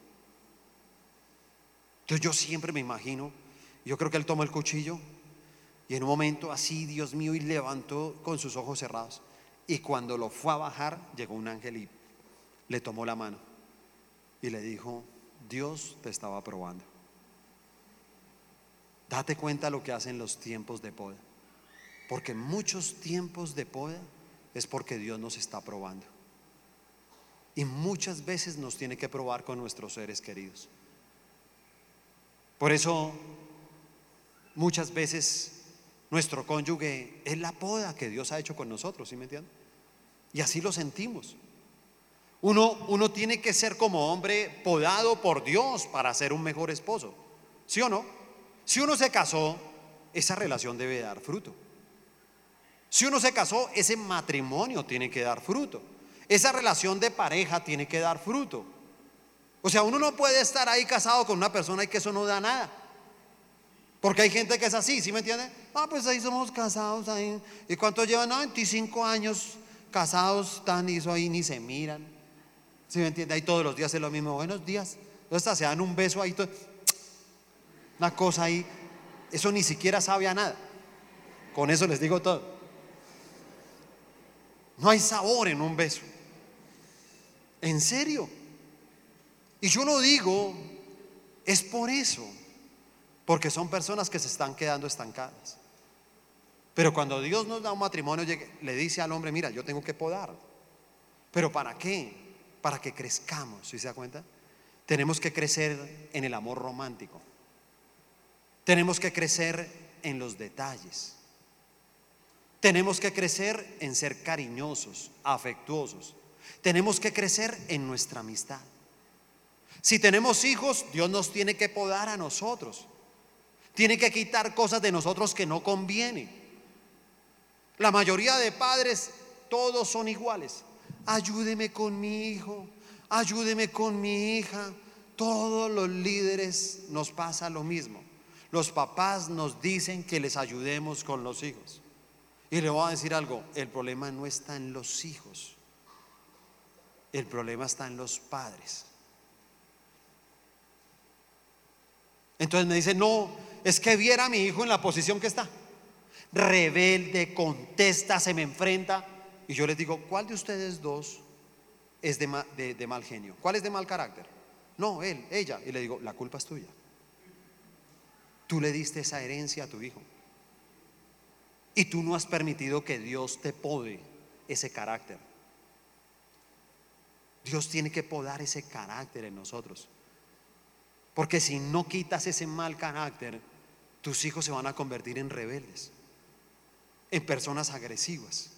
Entonces yo siempre me imagino, yo creo que él tomó el cuchillo y en un momento así, Dios mío, y levantó con sus ojos cerrados. Y cuando lo fue a bajar, llegó un ángel y le tomó la mano y le dijo, Dios te estaba probando. Date cuenta lo que hacen los tiempos de poda. Porque muchos tiempos de poda es porque Dios nos está probando. Y muchas veces nos tiene que probar con nuestros seres queridos. Por eso, muchas veces nuestro cónyuge es la poda que Dios ha hecho con nosotros, ¿sí me entienden? Y así lo sentimos. Uno, uno tiene que ser como hombre podado por Dios para ser un mejor esposo, ¿sí o no? Si uno se casó, esa relación debe dar fruto. Si uno se casó, ese matrimonio tiene que dar fruto. Esa relación de pareja tiene que dar fruto. O sea, uno no puede estar ahí casado con una persona y que eso no da nada. Porque hay gente que es así, ¿sí me entiende? Ah, pues ahí somos casados ahí. ¿Y cuánto llevan? 25 años casados, están y eso ahí ni se miran. ¿Sí me entiende? Ahí todos los días es lo mismo. Buenos días. Hasta se dan un beso ahí. Una cosa ahí. Eso ni siquiera sabe a nada. Con eso les digo todo. No hay sabor en un beso. En serio. Y yo lo digo, es por eso. porque son personas que se están quedando estancadas. Pero cuando Dios nos da un matrimonio, le dice al hombre, mira, yo tengo que podar. ¿Pero para qué? Para que crezcamos, ¿sí se da cuenta? Tenemos que crecer en el amor romántico. Tenemos que crecer en los detalles. Tenemos que crecer en ser cariñosos, afectuosos. Tenemos que crecer en nuestra amistad. Si tenemos hijos, Dios nos tiene que podar a nosotros. Tiene que quitar cosas de nosotros que no convienen. La mayoría de padres, todos son iguales. Ayúdeme con mi hijo, ayúdeme con mi hija. Todos los líderes nos pasa lo mismo. Los papás nos dicen que les ayudemos con los hijos. Y le voy a decir algo, el problema no está en los hijos, el problema está en los padres. Entonces me dice, no, es que viera a mi hijo en la posición que está. Rebelde, contesta, se me enfrenta. Y yo les digo, ¿cuál de ustedes dos es de, mal genio? ¿Cuál es de mal carácter? No, él, ella. Y le digo, la culpa es tuya. Tú le diste esa herencia a tu hijo. Y tú no has permitido que Dios te pode ese carácter. Dios tiene que podar ese carácter en nosotros. Porque si no quitas ese mal carácter, tus hijos se van a convertir en rebeldes, en personas agresivas.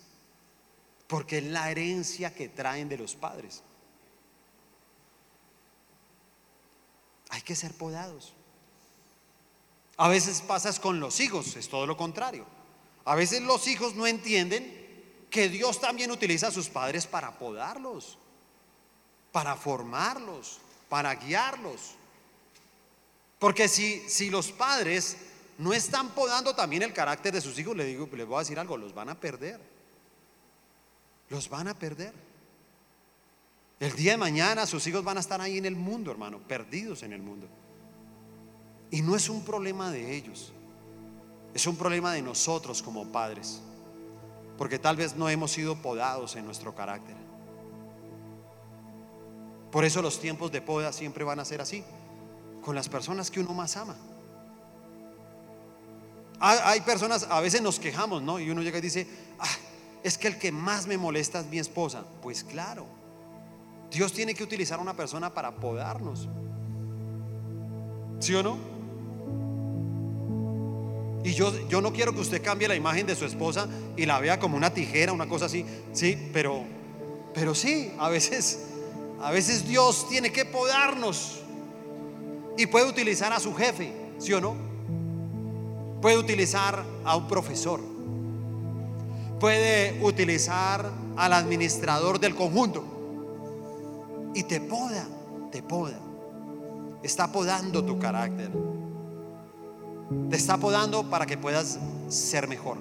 Porque es la herencia que traen de los padres. Hay que ser podados. A veces pasas con los hijos, es todo lo contrario. A veces los hijos no entienden que Dios también utiliza a sus padres para podarlos, para formarlos, para guiarlos. Porque si, si los padres no están podando también el carácter de sus hijos, les, digo, les voy a decir algo, los van a perder. Los van a perder. El día de mañana sus hijos van a estar ahí en el mundo, hermano, perdidos en el mundo. Y no es un problema de ellos, es un problema de nosotros como padres, porque tal vez no hemos sido podados en nuestro carácter. Por eso los tiempos de poda siempre van a ser así con las personas que uno más ama. Hay personas, a veces nos quejamos, ¿no? Y uno llega y dice, ah, es que el que más me molesta es mi esposa. Pues claro, Dios tiene que utilizar a una persona para podarnos. ¿Sí o no? Y yo, yo no quiero que usted cambie la imagen de su esposa y la vea como una tijera, una cosa así. Sí, pero, pero sí, a veces, a veces Dios tiene que podarnos. Y puede utilizar a su jefe, ¿sí o no? Puede utilizar a un profesor. Puede utilizar al administrador del conjunto. Y te poda, te poda. Está podando tu carácter. Te está podando para que puedas ser mejor.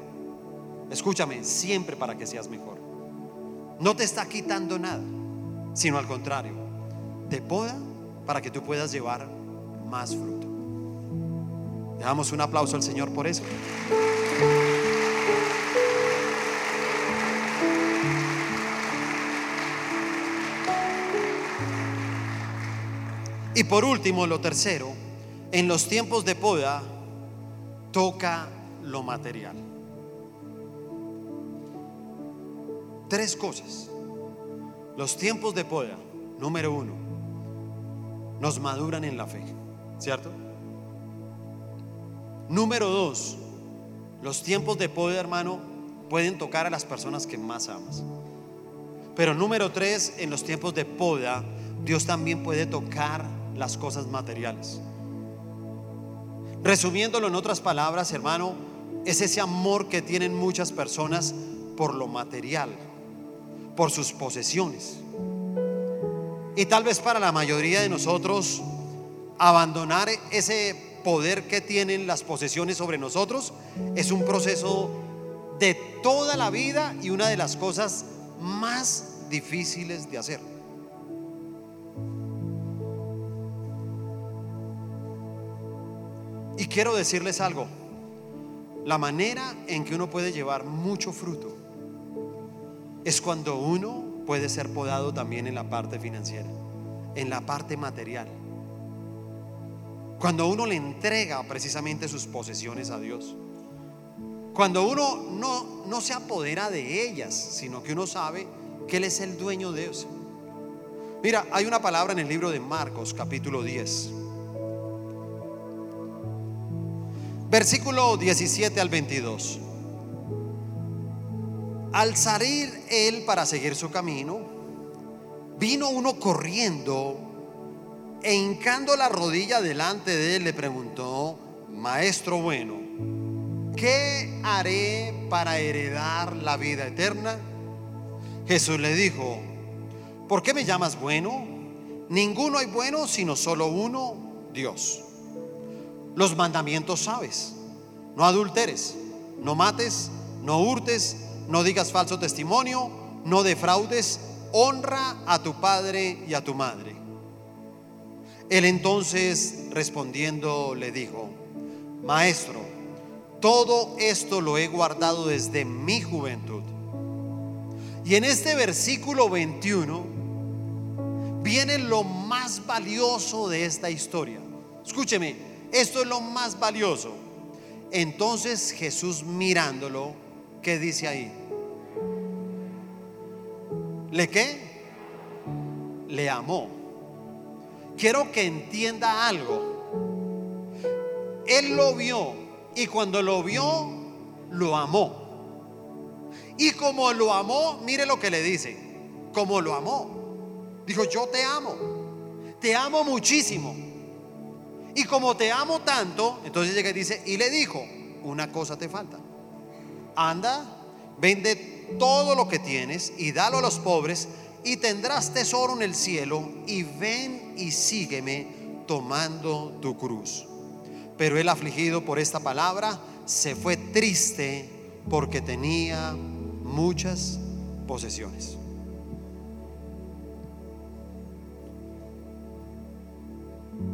Escúchame, siempre para que seas mejor. No te está quitando nada, sino al contrario. Te poda para que tú puedas llevar más fruto. Le damos un aplauso al Señor por eso. Y por último, lo tercero, en los tiempos de poda toca lo material. Tres cosas. Los tiempos de poda, número uno, nos maduran en la fe. ¿Cierto? Número dos, los tiempos de poder, hermano, pueden tocar a las personas que más amas. Pero número tres, en los tiempos de poda, Dios también puede tocar las cosas materiales. Resumiéndolo en otras palabras, hermano, es ese amor que tienen muchas personas por lo material, por sus posesiones. Y tal vez para la mayoría de nosotros abandonar ese poder que tienen las posesiones sobre nosotros es un proceso de toda la vida y una de las cosas más difíciles de hacer. Y quiero decirles algo, la manera en que uno puede llevar mucho fruto es cuando uno puede ser podado también en la parte financiera, en la parte material. Cuando uno le entrega precisamente sus posesiones a Dios. Cuando uno no, no se apodera de ellas, sino que uno sabe que Él es el dueño de eso. Mira, hay una palabra en el libro de Marcos, capítulo 10. Versículo 17 al 22. Al salir él para seguir su camino, vino uno corriendo e hincando la rodilla delante de él le preguntó, Maestro bueno, ¿qué haré para heredar la vida eterna? Jesús le dijo, ¿por qué me llamas bueno? Ninguno hay bueno sino solo uno, Dios. Los mandamientos sabes, no adulteres, no mates, no hurtes, no digas falso testimonio, no defraudes, honra a tu padre y a tu madre. Él entonces respondiendo le dijo, Maestro, todo esto lo he guardado desde mi juventud. Y en este versículo 21 viene lo más valioso de esta historia. Escúcheme, esto es lo más valioso. Entonces Jesús mirándolo, ¿qué dice ahí? ¿Le qué? Le amó. Quiero que entienda algo. Él lo vio y cuando lo vio, lo amó. Y como lo amó, mire lo que le dice. Como lo amó. Dijo, yo te amo. Te amo muchísimo. Y como te amo tanto, entonces llega y dice, y le dijo, una cosa te falta. Anda, vende todo lo que tienes y dalo a los pobres y tendrás tesoro en el cielo y ven y sígueme tomando tu cruz. Pero él afligido por esta palabra se fue triste porque tenía muchas posesiones.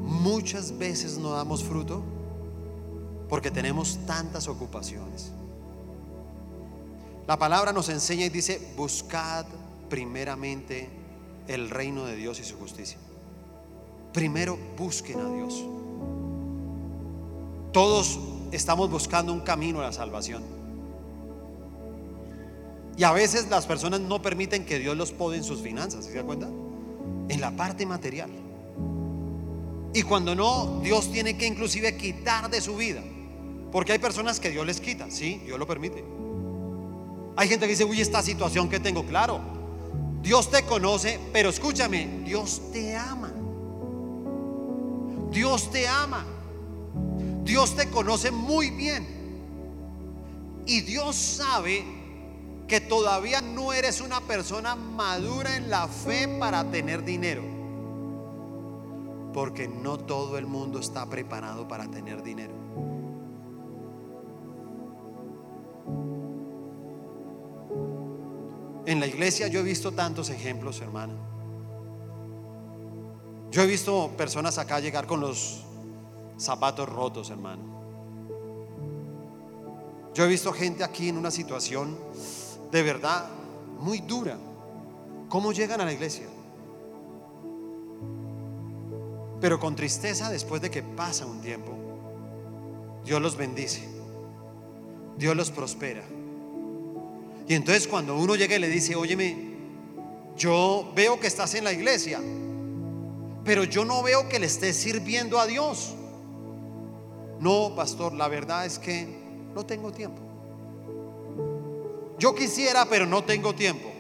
Muchas veces no damos fruto porque tenemos tantas ocupaciones. La palabra nos enseña y dice, buscad primeramente el reino de Dios y su justicia. Primero busquen a Dios. Todos estamos buscando un camino a la salvación. Y a veces las personas no permiten que Dios los pode en sus finanzas, ¿se da cuenta? En la parte material. Y cuando no, Dios tiene que inclusive quitar de su vida. Porque hay personas que Dios les quita, sí, Dios lo permite. Hay gente que dice, uy, esta situación que tengo, claro, Dios te conoce, pero escúchame, Dios te ama. Dios te ama. Dios te conoce muy bien. Y Dios sabe que todavía no eres una persona madura en la fe para tener dinero. Porque no todo el mundo está preparado para tener dinero. En la iglesia yo he visto tantos ejemplos, hermana. Yo he visto personas acá llegar con los zapatos rotos, hermano. Yo he visto gente aquí en una situación de verdad muy dura. ¿Cómo llegan a la iglesia? Pero con tristeza después de que pasa un tiempo, Dios los bendice, Dios los prospera. Y entonces cuando uno llega y le dice, óyeme, yo veo que estás en la iglesia, pero yo no veo que le estés sirviendo a Dios. No, pastor, la verdad es que no tengo tiempo. Yo quisiera, pero no tengo tiempo.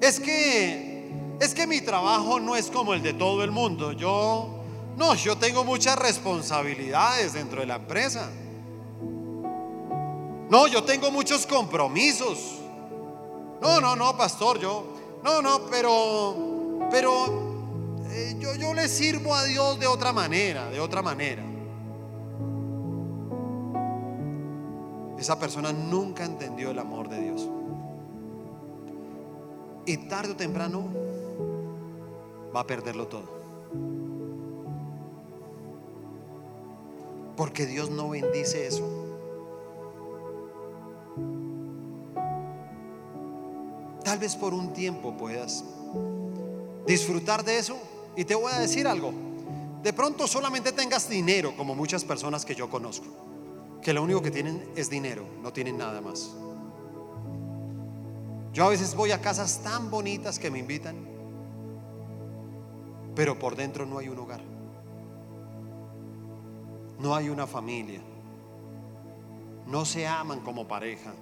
Es que es que mi trabajo no es como el de todo el mundo. Yo no, yo tengo muchas responsabilidades dentro de la empresa. No, yo tengo muchos compromisos. No, no, no, pastor, yo. No, no, pero, pero eh, yo, yo le sirvo a Dios de otra manera, de otra manera. Esa persona nunca entendió el amor de Dios. Y tarde o temprano va a perderlo todo. Porque Dios no bendice eso. Tal vez por un tiempo puedas disfrutar de eso. Y te voy a decir algo. de pronto solamente tengas dinero, como muchas personas que yo conozco, que lo único que tienen es dinero, no tienen nada más. Yo a veces voy a casas tan bonitas que me invitan, pero por dentro no hay un hogar, no hay una familia, no se aman como pareja.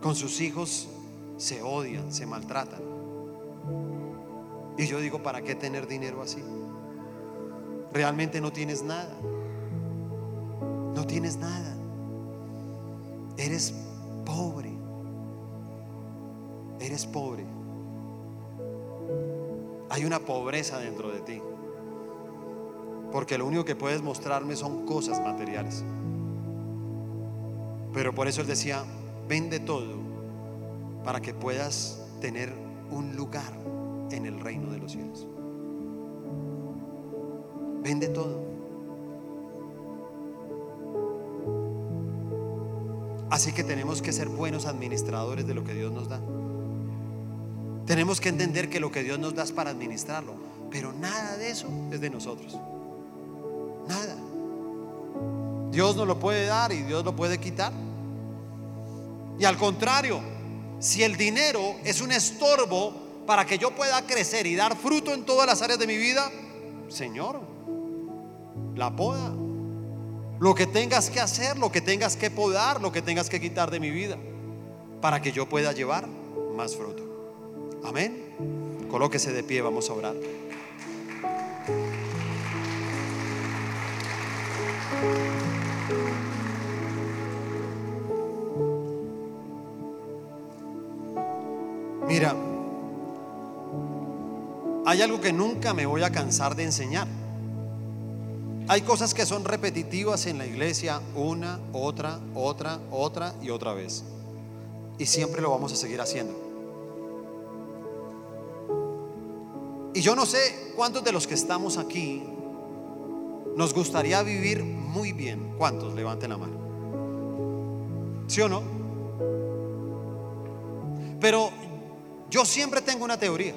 Con sus hijos se odian, se maltratan. Y yo digo, ¿para qué tener dinero así? Realmente no tienes nada. No tienes nada. Eres pobre. Eres pobre. Hay una pobreza dentro de ti. Porque lo único que puedes mostrarme son cosas materiales. Pero por eso él decía, vende todo para que puedas tener un lugar en el reino de los cielos. Vende todo. Así que tenemos que ser buenos administradores de lo que Dios nos da. Tenemos que entender que lo que Dios nos da es para administrarlo, pero nada de eso es de nosotros. Nada. Dios nos lo puede dar y Dios lo puede quitar. Y al contrario, si el dinero es un estorbo para que yo pueda crecer y dar fruto en todas las áreas de mi vida, Señor, la poda. Lo que tengas que hacer, lo que tengas que podar, lo que tengas que quitar de mi vida, para que yo pueda llevar más fruto. Amén. Colóquese de pie, vamos a orar. Mira, hay algo que nunca me voy a cansar de enseñar. Hay cosas que son repetitivas en la iglesia una, otra, otra, otra y otra vez. Y siempre lo vamos a seguir haciendo. Y yo no sé cuántos de los que estamos aquí nos gustaría vivir muy bien. ¿Cuántos? Levanten la mano. ¿Sí o no? Pero yo siempre tengo una teoría.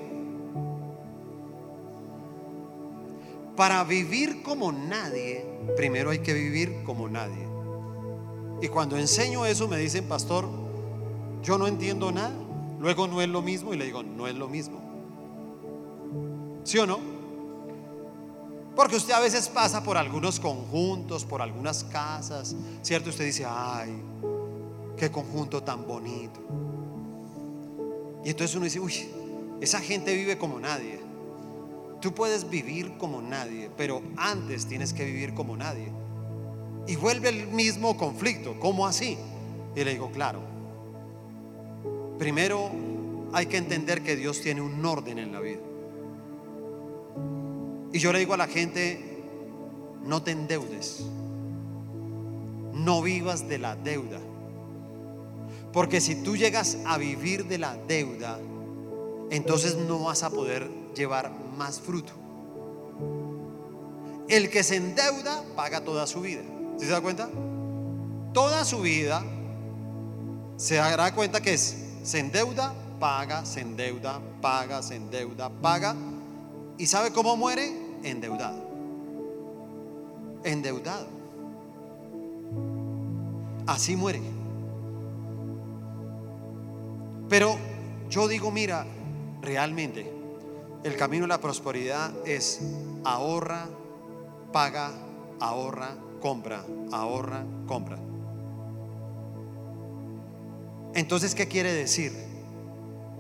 Para vivir como nadie, primero hay que vivir como nadie. Y cuando enseño eso me dicen, pastor, yo no entiendo nada. Luego no es lo mismo y le digo, no es lo mismo. ¿Sí o no? Porque usted a veces pasa por algunos conjuntos, por algunas casas, ¿cierto? Usted dice, ay, qué conjunto tan bonito. Y entonces uno dice, uy, esa gente vive como nadie. Tú puedes vivir como nadie, pero antes tienes que vivir como nadie. Y vuelve el mismo conflicto, ¿cómo así? Y le digo, claro, primero hay que entender que Dios tiene un orden en la vida. Y yo le digo a la gente, no te endeudes, no vivas de la deuda. Porque si tú llegas a vivir de la deuda, entonces no vas a poder llevar más fruto. El que se endeuda paga toda su vida. ¿Se da cuenta? Toda su vida se dará cuenta que es, se endeuda, paga, se endeuda, paga, se endeuda, paga. ¿Y sabe cómo muere? Endeudado. Endeudado. Así muere. Pero yo digo, mira, realmente el camino de la prosperidad es ahorra, paga, ahorra, compra, ahorra, compra. Entonces, ¿qué quiere decir?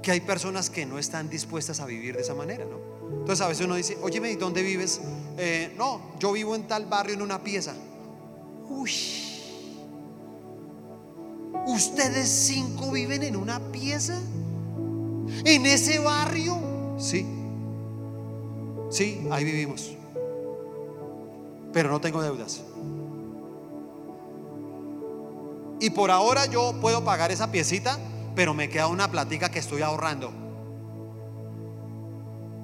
Que hay personas que no están dispuestas a vivir de esa manera, ¿no? Entonces a veces uno dice, oye, ¿y dónde vives? Eh, no, yo vivo en tal barrio en una pieza. Uy, ¿ustedes cinco viven en una pieza? ¿En ese barrio? Sí. Sí, ahí vivimos. Pero no tengo deudas. Y por ahora yo puedo pagar esa piecita, pero me queda una platica que estoy ahorrando.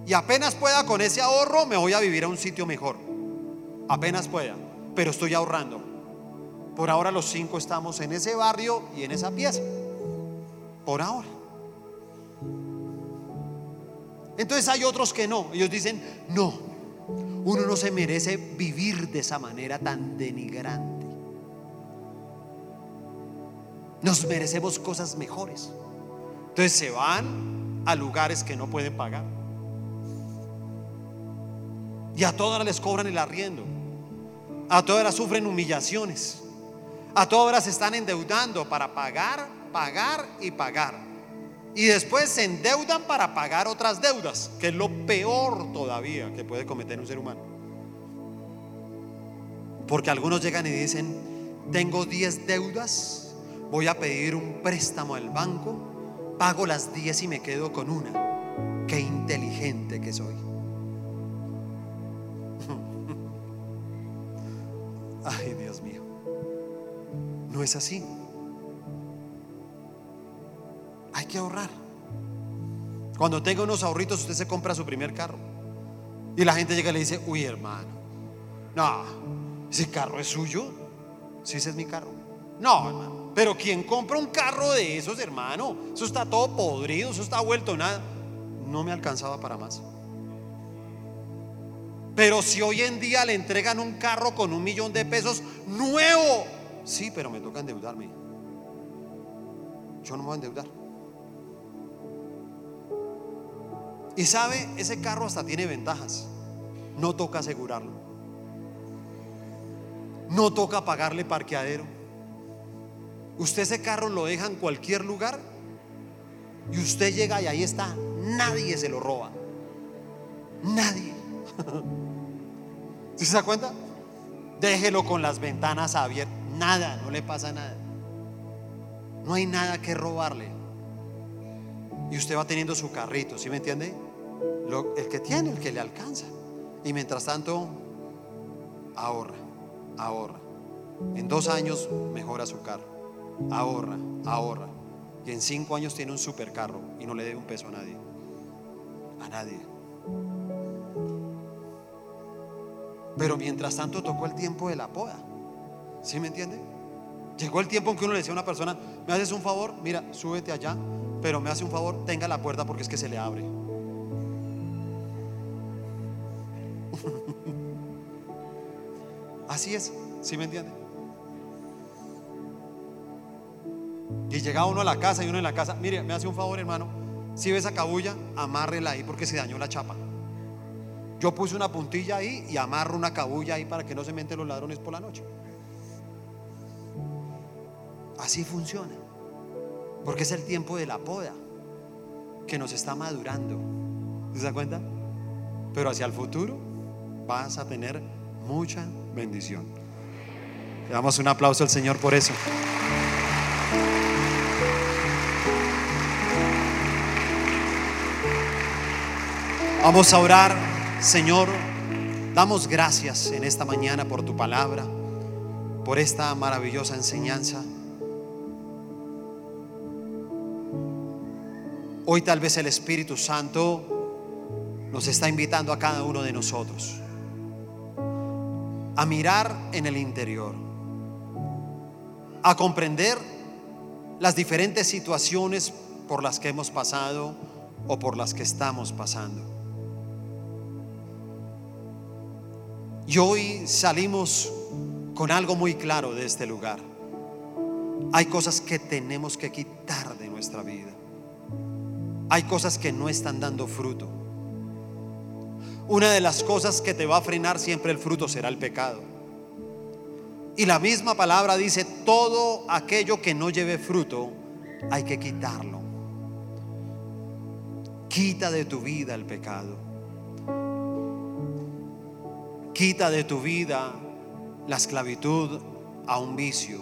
Y apenas pueda con ese ahorro, me voy a vivir a un sitio mejor. Apenas pueda, pero estoy ahorrando. Por ahora los cinco estamos en ese barrio y en esa pieza. Por ahora. Entonces hay otros que no. Ellos dicen, no, uno no se merece vivir de esa manera tan denigrante. Nos merecemos cosas mejores. Entonces se van a lugares que no pueden pagar. Y a todas les cobran el arriendo. A todas sufren humillaciones. A todas se están endeudando para pagar, pagar y pagar. Y después se endeudan para pagar otras deudas, que es lo peor todavía que puede cometer un ser humano. Porque algunos llegan y dicen, tengo 10 deudas, voy a pedir un préstamo al banco, pago las 10 y me quedo con una. Qué inteligente que soy. Ay. No es así. Hay que ahorrar. Cuando tenga unos ahorritos, usted se compra su primer carro. Y la gente llega y le dice, uy hermano, no, ese carro es suyo. Sí, ese es mi carro. No, hermano. Pero quien compra un carro de esos, hermano, eso está todo podrido, eso está vuelto nada. No me alcanzaba para más. Pero si hoy en día le entregan un carro con un millón de pesos nuevo, sí, pero me toca endeudarme. Yo no me voy a endeudar. Y sabe, ese carro hasta tiene ventajas. No toca asegurarlo. No toca pagarle parqueadero. Usted ese carro lo deja en cualquier lugar y usted llega y ahí está. Nadie se lo roba. Nadie. ¿Sí se da cuenta? Déjelo con las ventanas abiertas. Nada, no le pasa nada. No hay nada que robarle. Y usted va teniendo su carrito, ¿sí me entiende? el que tiene, el que le alcanza. Y mientras tanto, ahorra, ahorra. En dos años mejora su carro. Ahorra, ahorra. Y en cinco años tiene un supercarro y no le debe un peso a nadie. A nadie. Pero mientras tanto tocó el tiempo de la poda. ¿Sí me entiende? Llegó el tiempo en que uno le decía a una persona, me haces un favor, mira, súbete allá, pero me hace un favor, tenga la puerta porque es que se le abre. Así es, ¿sí me entiende? Y llega uno a la casa y uno en la casa, mire, me hace un favor hermano, si ves a cabulla, amárrela ahí porque se dañó la chapa. Yo puse una puntilla ahí y amarro una cabulla ahí para que no se menten los ladrones por la noche. Así funciona. Porque es el tiempo de la poda que nos está madurando. ¿Se da cuenta? Pero hacia el futuro vas a tener mucha bendición. Le damos un aplauso al Señor por eso. Vamos a orar, Señor. Damos gracias en esta mañana por tu palabra, por esta maravillosa enseñanza. Hoy tal vez el Espíritu Santo nos está invitando a cada uno de nosotros a mirar en el interior, a comprender las diferentes situaciones por las que hemos pasado o por las que estamos pasando. Y hoy salimos con algo muy claro de este lugar. Hay cosas que tenemos que quitar de nuestra vida. Hay cosas que no están dando fruto. Una de las cosas que te va a frenar siempre el fruto será el pecado. Y la misma palabra dice, todo aquello que no lleve fruto, hay que quitarlo. Quita de tu vida el pecado. Quita de tu vida la esclavitud a un vicio,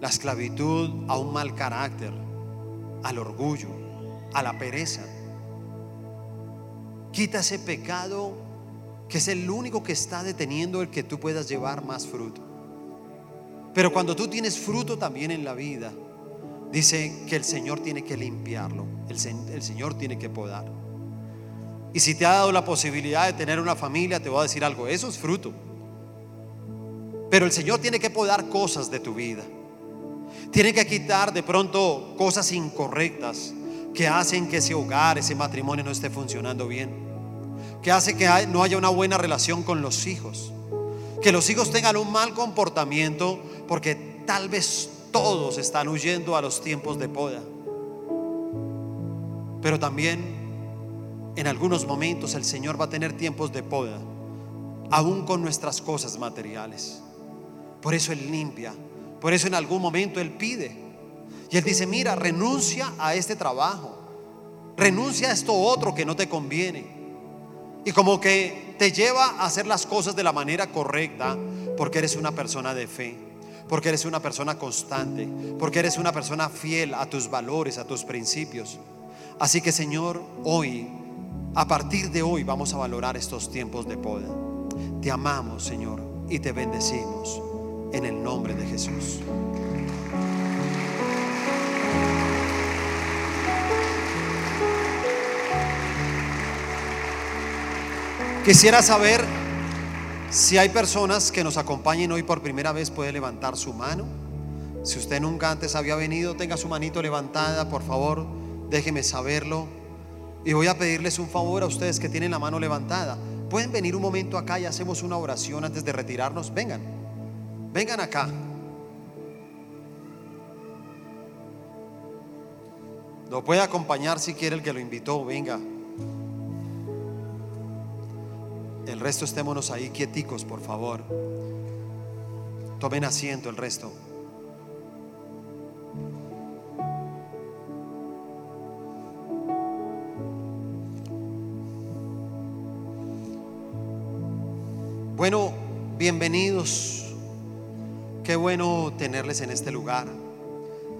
la esclavitud a un mal carácter, al orgullo, a la pereza. Quita ese pecado que es el único que está deteniendo el que tú puedas llevar más fruto. Pero cuando tú tienes fruto también en la vida, dice que el Señor tiene que limpiarlo, el, el Señor tiene que podar. Y si te ha dado la posibilidad de tener una familia, te voy a decir algo, eso es fruto. Pero el Señor tiene que podar cosas de tu vida. Tiene que quitar de pronto cosas incorrectas, que hacen que ese hogar, ese matrimonio no esté funcionando bien, que hace que no haya una buena relación con los hijos, que los hijos tengan un mal comportamiento porque tal vez todos están huyendo a los tiempos de poda. Pero también en algunos momentos el Señor va a tener tiempos de poda, aún con nuestras cosas materiales. Por eso Él limpia, por eso en algún momento Él pide. Y Él dice, mira, renuncia a este trabajo, renuncia a esto otro que no te conviene. Y como que te lleva a hacer las cosas de la manera correcta, porque eres una persona de fe, porque eres una persona constante, porque eres una persona fiel a tus valores, a tus principios. Así que Señor, hoy, a partir de hoy vamos a valorar estos tiempos de poder. Te amamos, Señor, y te bendecimos en el nombre de Jesús. Quisiera saber si hay personas que nos acompañen hoy por primera vez, puede levantar su mano. Si usted nunca antes había venido, tenga su manito levantada, por favor, déjeme saberlo. Y voy a pedirles un favor a ustedes que tienen la mano levantada. Pueden venir un momento acá y hacemos una oración antes de retirarnos. Vengan, vengan acá. Lo puede acompañar si quiere el que lo invitó, venga. El resto estémonos ahí quieticos, por favor. Tomen asiento el resto. Bueno, bienvenidos. Qué bueno tenerles en este lugar.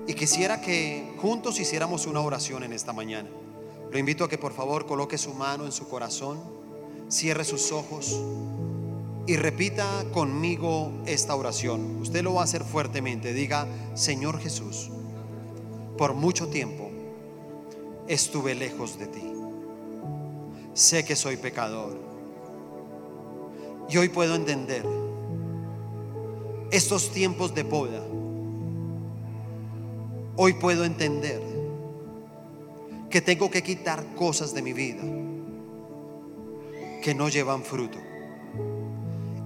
Y quisiera que juntos hiciéramos una oración en esta mañana. Lo invito a que por favor coloque su mano en su corazón cierre sus ojos y repita conmigo esta oración. Usted lo va a hacer fuertemente. Diga, Señor Jesús, por mucho tiempo estuve lejos de ti. Sé que soy pecador. Y hoy puedo entender estos tiempos de poda. Hoy puedo entender que tengo que quitar cosas de mi vida que no llevan fruto.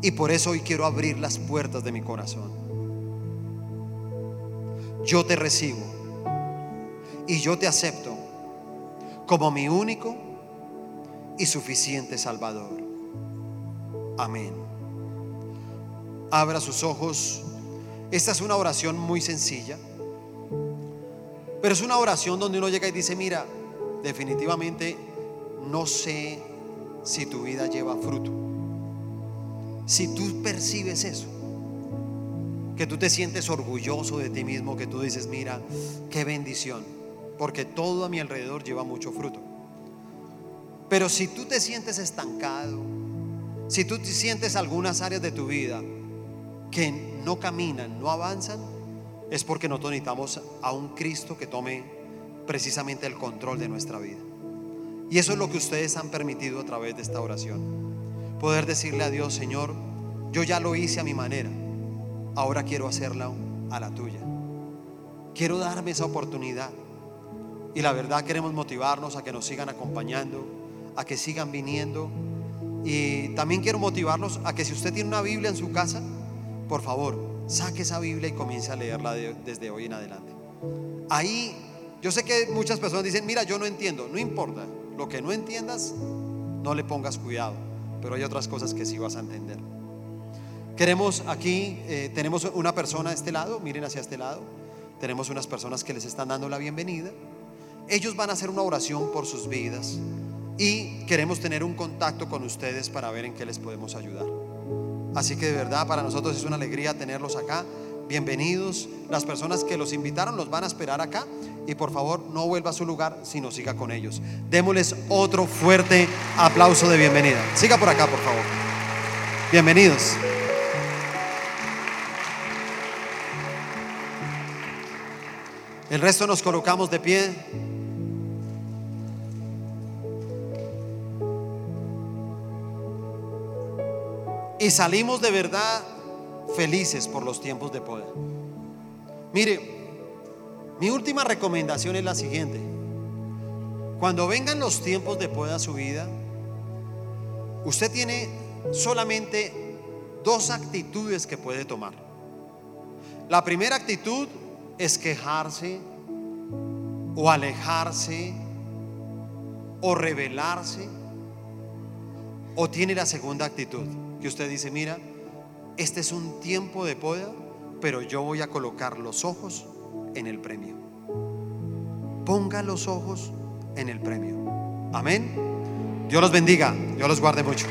Y por eso hoy quiero abrir las puertas de mi corazón. Yo te recibo y yo te acepto como mi único y suficiente Salvador. Amén. Abra sus ojos. Esta es una oración muy sencilla, pero es una oración donde uno llega y dice, mira, definitivamente no sé si tu vida lleva fruto. Si tú percibes eso, que tú te sientes orgulloso de ti mismo, que tú dices, mira, qué bendición, porque todo a mi alrededor lleva mucho fruto. Pero si tú te sientes estancado, si tú te sientes algunas áreas de tu vida que no caminan, no avanzan, es porque nosotros necesitamos a un Cristo que tome precisamente el control de nuestra vida. Y eso es lo que ustedes han permitido a través de esta oración. Poder decirle a Dios, Señor, yo ya lo hice a mi manera, ahora quiero hacerla a la tuya. Quiero darme esa oportunidad. Y la verdad queremos motivarnos a que nos sigan acompañando, a que sigan viniendo. Y también quiero motivarlos a que si usted tiene una Biblia en su casa, por favor, saque esa Biblia y comience a leerla desde hoy en adelante. Ahí, yo sé que muchas personas dicen, mira, yo no entiendo, no importa. Lo que no entiendas, no le pongas cuidado, pero hay otras cosas que sí vas a entender. Queremos aquí, eh, tenemos una persona a este lado, miren hacia este lado, tenemos unas personas que les están dando la bienvenida. Ellos van a hacer una oración por sus vidas y queremos tener un contacto con ustedes para ver en qué les podemos ayudar. Así que de verdad para nosotros es una alegría tenerlos acá. Bienvenidos. Las personas que los invitaron los van a esperar acá y por favor no vuelva a su lugar, sino siga con ellos. Démosles otro fuerte aplauso de bienvenida. Siga por acá, por favor. Bienvenidos. El resto nos colocamos de pie. Y salimos de verdad felices por los tiempos de poder. Mire, mi última recomendación es la siguiente. Cuando vengan los tiempos de poda a su vida, usted tiene solamente dos actitudes que puede tomar. La primera actitud es quejarse o alejarse o rebelarse. O tiene la segunda actitud, que usted dice, mira, este es un tiempo de poda, pero yo voy a colocar los ojos en el premio. Ponga los ojos en el premio. Amén. Dios los bendiga, Dios los guarde mucho.